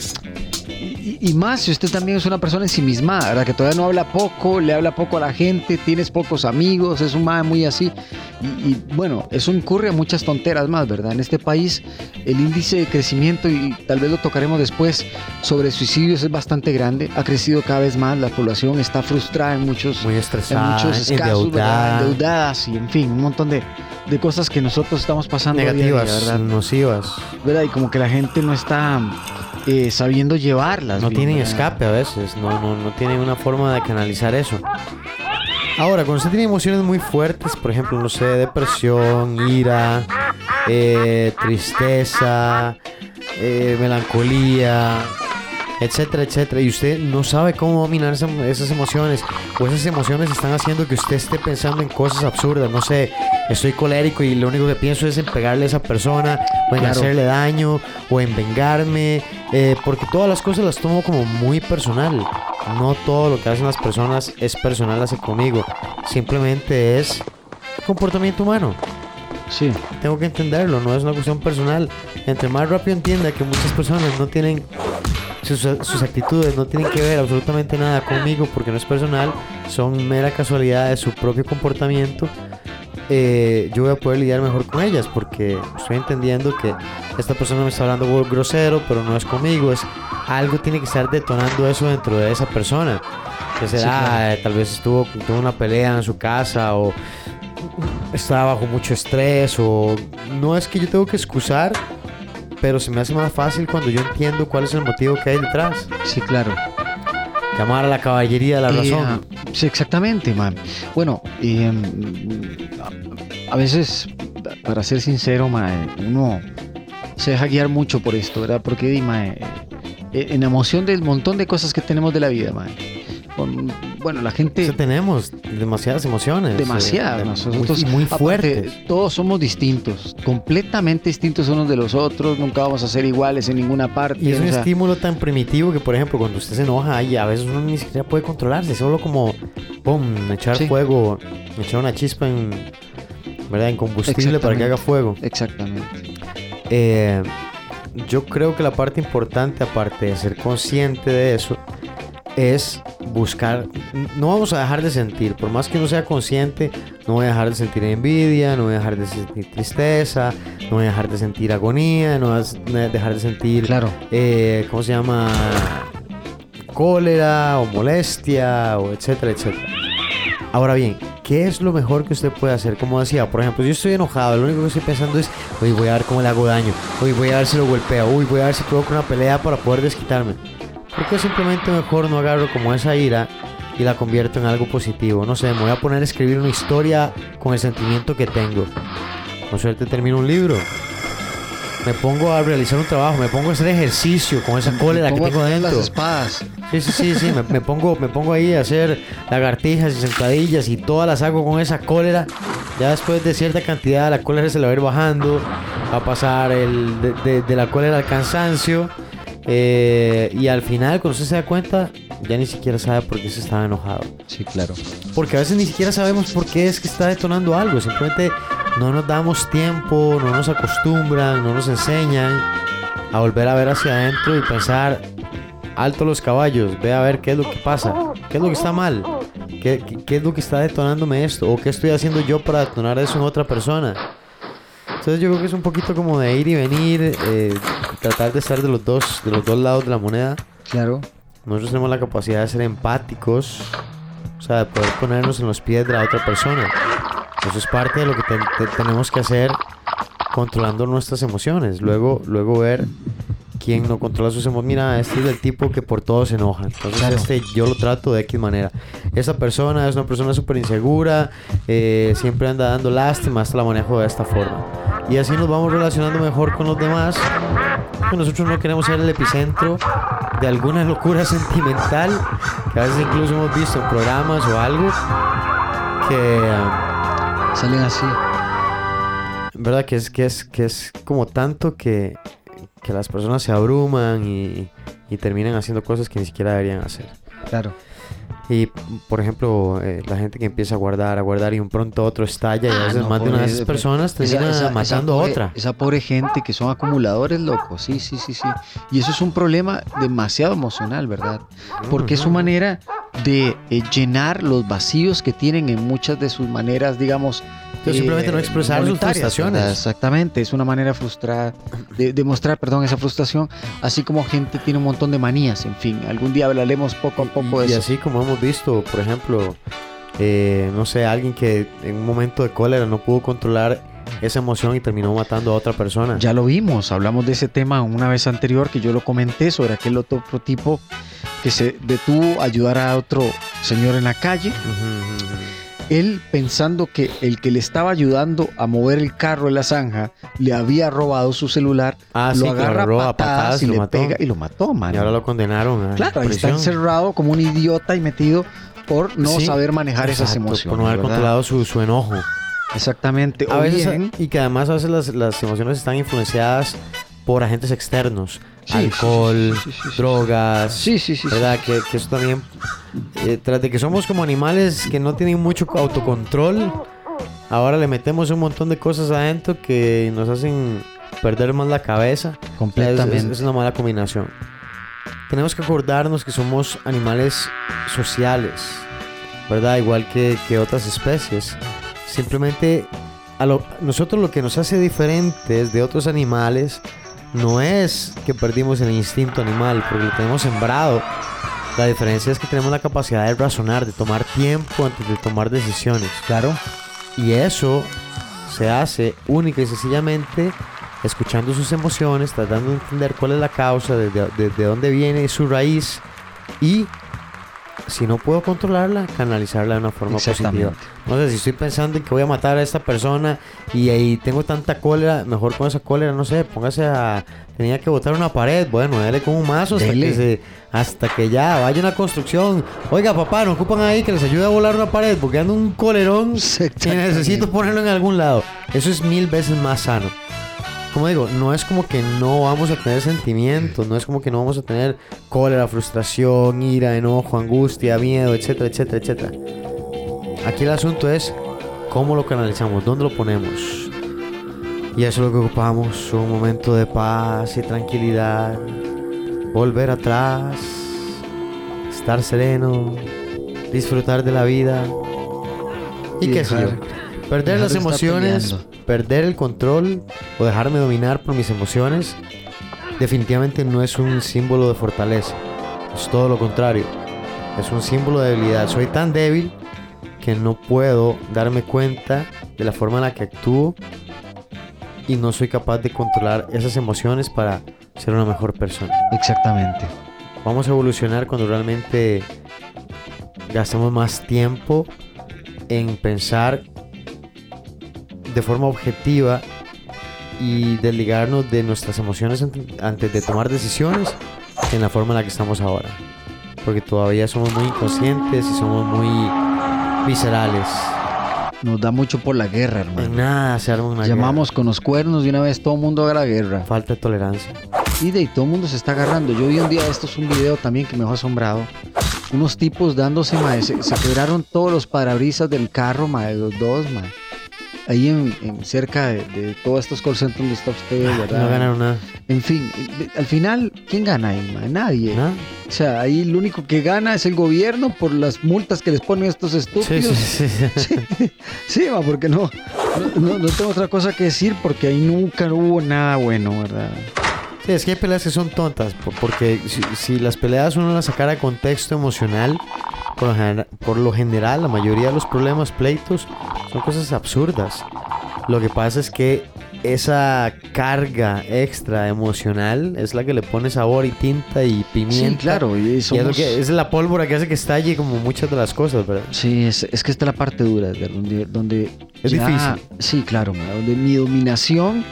y- más si usted también es una persona ensimismada, ¿verdad? Que todavía no habla poco, le habla poco a la gente, tienes pocos amigos, es un mae muy así. Y, y, bueno, eso incurre a muchas tonteras más, ¿verdad? En este país el índice de crecimiento, y tal vez lo tocaremos después, sobre suicidios es bastante grande. Ha crecido cada vez más, la población está frustrada en muchos, Muy en estresada, muchos casos, endeudada, endeudadas y en fin, un montón de, de cosas que nosotros estamos pasando día a día, negativas, ¿verdad? nocivas. ¿verdad? Y como que la gente no está eh, sabiendo llevarlas. No bien, tienen ¿verdad? escape a veces, no, no, no tienen una forma de canalizar eso. Ahora, cuando usted tiene emociones muy fuertes, por ejemplo, no sé, depresión, ira, eh, tristeza, eh, melancolía, etcétera, etcétera, y usted no sabe cómo dominar esa- esas emociones, o esas emociones están haciendo que usted esté pensando en cosas absurdas, no sé, estoy colérico y lo único que pienso es en pegarle a esa persona, o en Claro. hacerle daño, o en vengarme, eh, porque todas las cosas las tomo como muy personal. No todo lo que hacen las personas es personal hacia conmigo, simplemente es comportamiento humano. Sí, Tengo que entenderlo, no es una cuestión personal. Entre más rápido entienda que muchas personas no tienen sus, sus actitudes, no tienen que ver absolutamente nada conmigo porque no es personal, son mera casualidad de su propio comportamiento. Eh, yo voy a poder lidiar mejor con ellas porque estoy entendiendo que esta persona me está hablando gro- grosero, pero no es conmigo, es algo tiene que estar detonando eso dentro de esa persona. Que será, claro. eh, tal vez estuvo tuvo una pelea en su casa o está bajo mucho estrés o no es que yo tengo que excusar, pero se me hace más fácil cuando yo entiendo cuál es el motivo que hay detrás. sí, claro. Llamar a la caballería de la Eh, razón. ah, sí, exactamente, man. Bueno, em, a, veces, para ser sincero, man, uno se deja guiar mucho por esto, ¿verdad? Porque, man, eh, eh, en emoción del montón de cosas que tenemos de la vida, man. Bueno, la gente... Tenemos demasiadas emociones. eh, Demasiadas. de- Nosotros, muy, muy aparte, fuertes. todos somos distintos, completamente distintos unos de los otros. Nunca vamos a ser iguales en ninguna parte. Y es un o sea, estímulo tan primitivo que, por ejemplo, cuando usted se enoja, a veces uno ni siquiera puede controlarse. Solo como, pum, echar Sí. fuego, echar una chispa en, ¿verdad? en combustible para que haga fuego. Exactamente. Eh, yo creo que la parte importante, aparte de ser consciente de eso, es buscar. No vamos a dejar de sentir, por más que uno sea consciente, no voy a dejar de sentir envidia, no voy a dejar de sentir tristeza, no voy a dejar de sentir agonía, no voy a dejar de sentir. Claro. eh, ¿Cómo se llama? Cólera o molestia, o etcétera, etcétera. Ahora bien, ¿qué es lo mejor que usted puede hacer? Como decía, por ejemplo, yo estoy enojado, lo único que estoy pensando es, uy, voy a ver cómo le hago daño, uy, voy a ver si lo golpeo, uy, voy a ver si provoco una pelea para poder desquitarme. ¿Por qué simplemente mejor no agarro como esa ira y la convierto en algo positivo? No sé, me voy a poner a escribir una historia con el sentimiento que tengo. Con suerte termino un libro. Me pongo a realizar un trabajo, me pongo a hacer ejercicio con esa cólera que Pongo tengo dentro. Las espadas. Sí, sí, sí, sí. Me, me pongo, me pongo ahí a hacer lagartijas y sentadillas y todas las hago con esa cólera. Ya después de cierta cantidad, la cólera se la va a ir bajando. Va a pasar el, de, de- de la cólera al cansancio. Eh, y al final, cuando usted se da cuenta, ya ni siquiera sabe por qué se estaba enojado. Sí, claro. Porque a veces ni siquiera sabemos por qué es que está detonando algo. Simplemente no nos damos tiempo, no nos acostumbran, no nos enseñan a volver a ver hacia adentro y pensar, alto los caballos, ve a ver qué es lo que pasa, qué es lo que está mal, qué, qué- qué es lo que está detonándome esto, o qué estoy haciendo yo para detonar eso en otra persona. Entonces yo creo que es un poquito como de ir y venir, eh, tratar de estar de los dos, de los dos lados de la moneda. Claro. Nosotros tenemos la capacidad de ser empáticos, o sea, de poder ponernos en los pies de la otra persona. Eso es parte de lo que te- te- tenemos que hacer controlando nuestras emociones. Luego, luego ver quién no controla sus emociones. Mira, este es el tipo que por todo se enoja. Entonces, Claro. este yo lo trato de X manera. Esa persona es una persona súper insegura, eh, siempre anda dando lástima, hasta la manejo de esta forma. Y así nos vamos relacionando mejor con los demás. que Nosotros no queremos ser el epicentro de alguna locura [LAUGHS] sentimental que a veces incluso hemos visto en programas o algo que um, Salen así. verdad que es que es que es como tanto que, que las personas se abruman y, y terminan haciendo cosas que ni siquiera deberían hacer Claro. Y, por ejemplo, eh, la gente que empieza a guardar, a guardar y un pronto otro estalla y a Ah, veces no, más de una de esas personas esa- termina esa- esa matando a pobre- otra. Esa pobre gente que son acumuladores, loco. Sí, sí, sí, sí. Y eso es un problema demasiado emocional, ¿verdad? Porque es su manera de eh, llenar los vacíos que tienen en muchas de sus maneras, digamos. Entonces, simplemente no expresar sus voluntarias, frustraciones. Exactamente, es una manera frustrada de, de mostrar, perdón, esa frustración. Así como gente tiene un montón de manías, en fin. Algún día hablaremos poco a poco de Y eso. así como hemos visto, por ejemplo, eh, no sé, alguien que en un momento de cólera no pudo controlar esa emoción y terminó matando a otra persona. Ya lo vimos, hablamos de ese tema una vez anterior que yo lo comenté sobre aquel otro, otro tipo que se detuvo a ayudar a otro señor en la calle. Ujú. Él pensando que el que le estaba ayudando a mover el carro en la zanja le había robado su celular, Ah, lo sí, que lo agarra a agarró a patadas, patadas y lo le mató. pega y lo mató, man. Y ahora lo condenaron a Claro, ahí está encerrado como un idiota y metido por no Sí, saber manejar esas emociones. Por no haber ¿verdad? controlado su, su enojo. Exactamente. A o veces, bien- y que además a veces las, las emociones están influenciadas por agentes externos. Sí, Alcohol, sí, sí, sí, sí, sí. drogas. Sí, sí, sí, sí. ¿Verdad? Que, que eso también. eh, tras de que somos como animales que no tienen mucho autocontrol, ahora le metemos un montón de cosas adentro que nos hacen perder más la cabeza. Completamente. Es, es- es una mala combinación. Tenemos que acordarnos que somos animales sociales, ¿verdad? Igual que, que otras especies. Simplemente a lo- nosotros lo que nos hace diferentes de otros animales no es que perdimos el instinto animal, porque lo tenemos sembrado. La diferencia es que tenemos la capacidad de razonar, de tomar tiempo antes de tomar decisiones. Claro. Y eso se hace única y sencillamente escuchando sus emociones, tratando de entender cuál es la causa, desde de, de dónde viene su raíz y si no puedo controlarla, canalizarla de una forma positiva. No sé, si estoy pensando en que voy a matar a esta persona y ahí tengo tanta cólera, mejor con esa cólera, no sé, póngase a... Tenía que botar una pared, bueno, dale con un mazo hasta Dele. que, se, hasta que ya vaya una construcción. Oiga, papá, no ocupan ahí que les ayude a volar una pared porque ando un colerón y necesito ponerlo en algún lado. Eso es mil veces más sano. Como digo, no es como que no vamos a tener sentimientos, no es como que no vamos a tener cólera, frustración, ira, enojo, angustia, miedo, etcétera, etcétera, etcétera. Aquí el asunto es cómo lo canalizamos, dónde lo ponemos. Y eso es lo que ocupamos, un momento de paz y tranquilidad, volver atrás, estar sereno, disfrutar de la vida y, Y qué sé yo. Perder las emociones, perder el control o dejarme dominar por mis emociones, definitivamente no es un símbolo de fortaleza. Es todo lo contrario. Es un símbolo de debilidad. Soy tan débil que no puedo darme cuenta de la forma en la que actúo y no soy capaz de controlar esas emociones para ser una mejor persona. Exactamente. Vamos a evolucionar cuando realmente gastemos más tiempo en pensar de forma objetiva y desligarnos de nuestras emociones ante- antes de tomar decisiones en la forma en la que estamos ahora. Porque todavía somos muy inconscientes y somos muy viscerales. Nos da mucho por la guerra, hermano. En nada se arma una Llamamos con los cuernos de una vez todo el mundo a la guerra. guerra. Falta de tolerancia. Y de todo el mundo se está agarrando. Yo vi un día, esto es un video también que me dejó asombrado. Unos tipos dándose, mae, se, se quebraron todos los parabrisas del carro, mae, los dos, mae. Ahí en, en cerca de, de todos estos call centers donde está usted, ¿verdad? No ganaron nada. En fin, al final, ¿quién gana ahí? Nadie. O sea, ahí lo único que gana es el gobierno por las multas que les ponen estos estúpidos. sí, [LAUGHS] sí, sí. Sí, sí, porque no, no, tengo otra cosa que decir porque ahí nunca hubo nada bueno, ¿verdad? Sí, es que hay peleas que son tontas, po- porque si, si las peleas uno las sacara de contexto emocional, por lo, gener- por lo general, la mayoría de los problemas, pleitos, son cosas absurdas. Lo que pasa es que esa carga extra emocional es la que le pone sabor y tinta y pimienta. Sí, claro, y Y es, lo somos- que- es la pólvora que hace que estalle como muchas de las cosas, ¿verdad? Sí, es, es que esta es la parte dura, donde, donde Es difícil. Sí, claro, donde mi dominación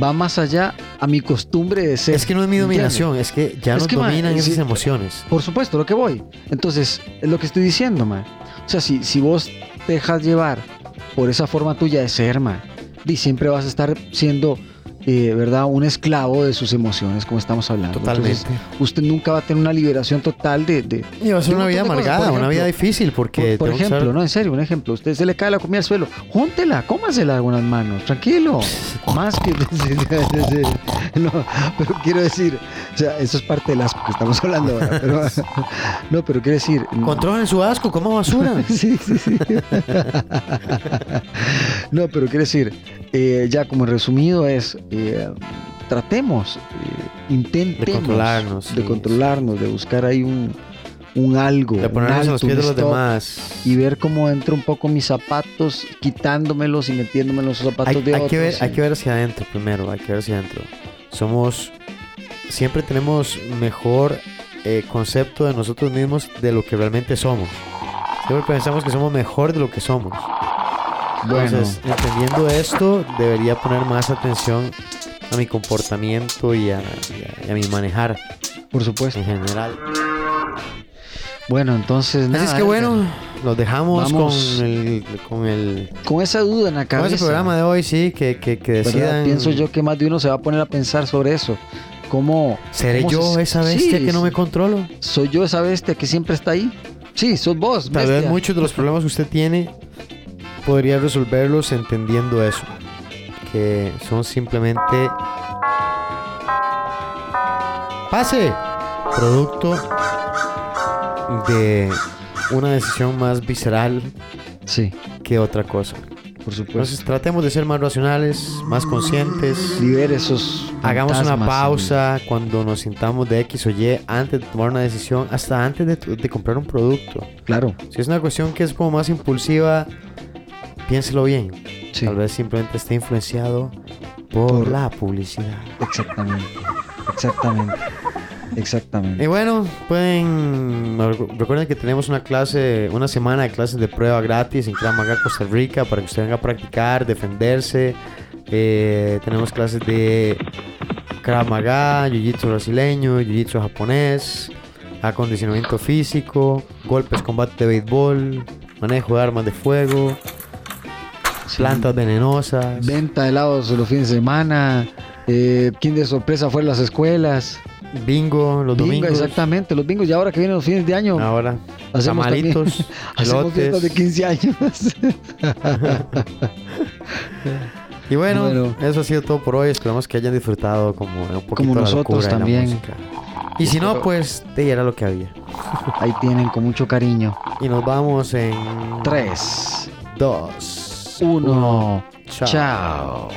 va más allá a mi costumbre de ser. Es que no es mi ¿entiendes? dominación, es que ya Es nos que, dominan esas sí, emociones. Por supuesto, lo que voy. Entonces, es lo que estoy diciendo, ma. O sea, si, si vos te dejas llevar por esa forma tuya de ser, ma, di, siempre vas a estar siendo eh, ¿verdad? Un esclavo de sus emociones, como estamos hablando. Totalmente. Entonces, usted nunca va a tener una liberación total de... de Y va a ser de un una vida de amargada, una vida difícil porque... Por, ejemplo, no, en serio, un ejemplo. Usted se le cae la comida al suelo. Júntela, cómasela con las manos, tranquilo. [LAUGHS] Más que. [LAUGHS] no, pero quiero decir, o sea, eso es parte del asco que estamos hablando ahora. [LAUGHS] Pero, no, pero quiero decir. Controlen su asco, coma basura. sí, sí, sí. no, pero quiero decir, eh, ya como resumido es. Eh, tratemos, eh, intentemos De controlarnos, de sí, controlarnos, de buscar ahí un, un algo, De un ponernos en los pies de los demás. y ver cómo entro un poco mis zapatos, quitándomelos y metiéndome en los zapatos Hay, de hay otros. que ver, hay que ver hacia adentro primero, hay que ver hacia adentro. Somos, siempre tenemos mejor eh, concepto de nosotros mismos de lo que realmente somos. Siempre pensamos que somos mejor de lo que somos. Bueno. Entonces, entendiendo esto, debería poner más atención a mi comportamiento y a, y a- y a mi manejar Por supuesto. en general. Bueno, entonces nada. Así es que bueno, los dejamos Vamos. con el, con el Con esa duda en la con cabeza. ese programa de hoy, sí, que, que, que decidan. Pienso yo que más de uno se va a poner a pensar sobre eso. ¿Cómo. ¿Seré cómo yo se- esa bestia Sí, que no me controlo? ¿Soy yo esa bestia que siempre está ahí? Sí, sos vos. Tal vez bestia. muchos de los problemas que usted tiene podría resolverlos entendiendo eso. Que son simplemente. Pase. Producto de una decisión más visceral Sí, que otra cosa. por supuesto. Entonces tratemos de ser más racionales, más conscientes. Libere esos. Hagamos una pausa cuando nos sintamos de X o Y antes de tomar una decisión, hasta antes de, de comprar un producto. Claro. Si es una cuestión que es como más impulsiva, piénselo bien. Sí. Tal vez simplemente esté influenciado por, Por- la publicidad. Exactamente. Exactamente. Exactamente. Y bueno, pueden. Recuerden que tenemos una clase, una semana de clases de prueba gratis en Krav Maga Costa Rica para que usted venga a practicar, defenderse. Eh, tenemos clases de Krav Maga, Jiu-Jitsu brasileño, Jiu-Jitsu japonés, acondicionamiento físico, golpes, combate de béisbol, manejo de armas de fuego, plantas venenosas. Venta de helados los fines de semana. Eh, ¿Quién de sorpresa fue a las escuelas? Bingo, los Bingo, domingos. exactamente, los bingos. Y ahora que vienen los fines de año, Ahora, Hacemos tamalitos, [LAUGHS] hacemos fiestas de elotes. 15 años. [LAUGHS] Y bueno, Bueno. eso ha sido todo por hoy. Esperamos que hayan disfrutado como un poquito Como nosotros la también. Y si no, pues te era lo que había. Ahí tienen con mucho cariño. Y nos vamos en 3, 2, uno. Ciao. Ciao.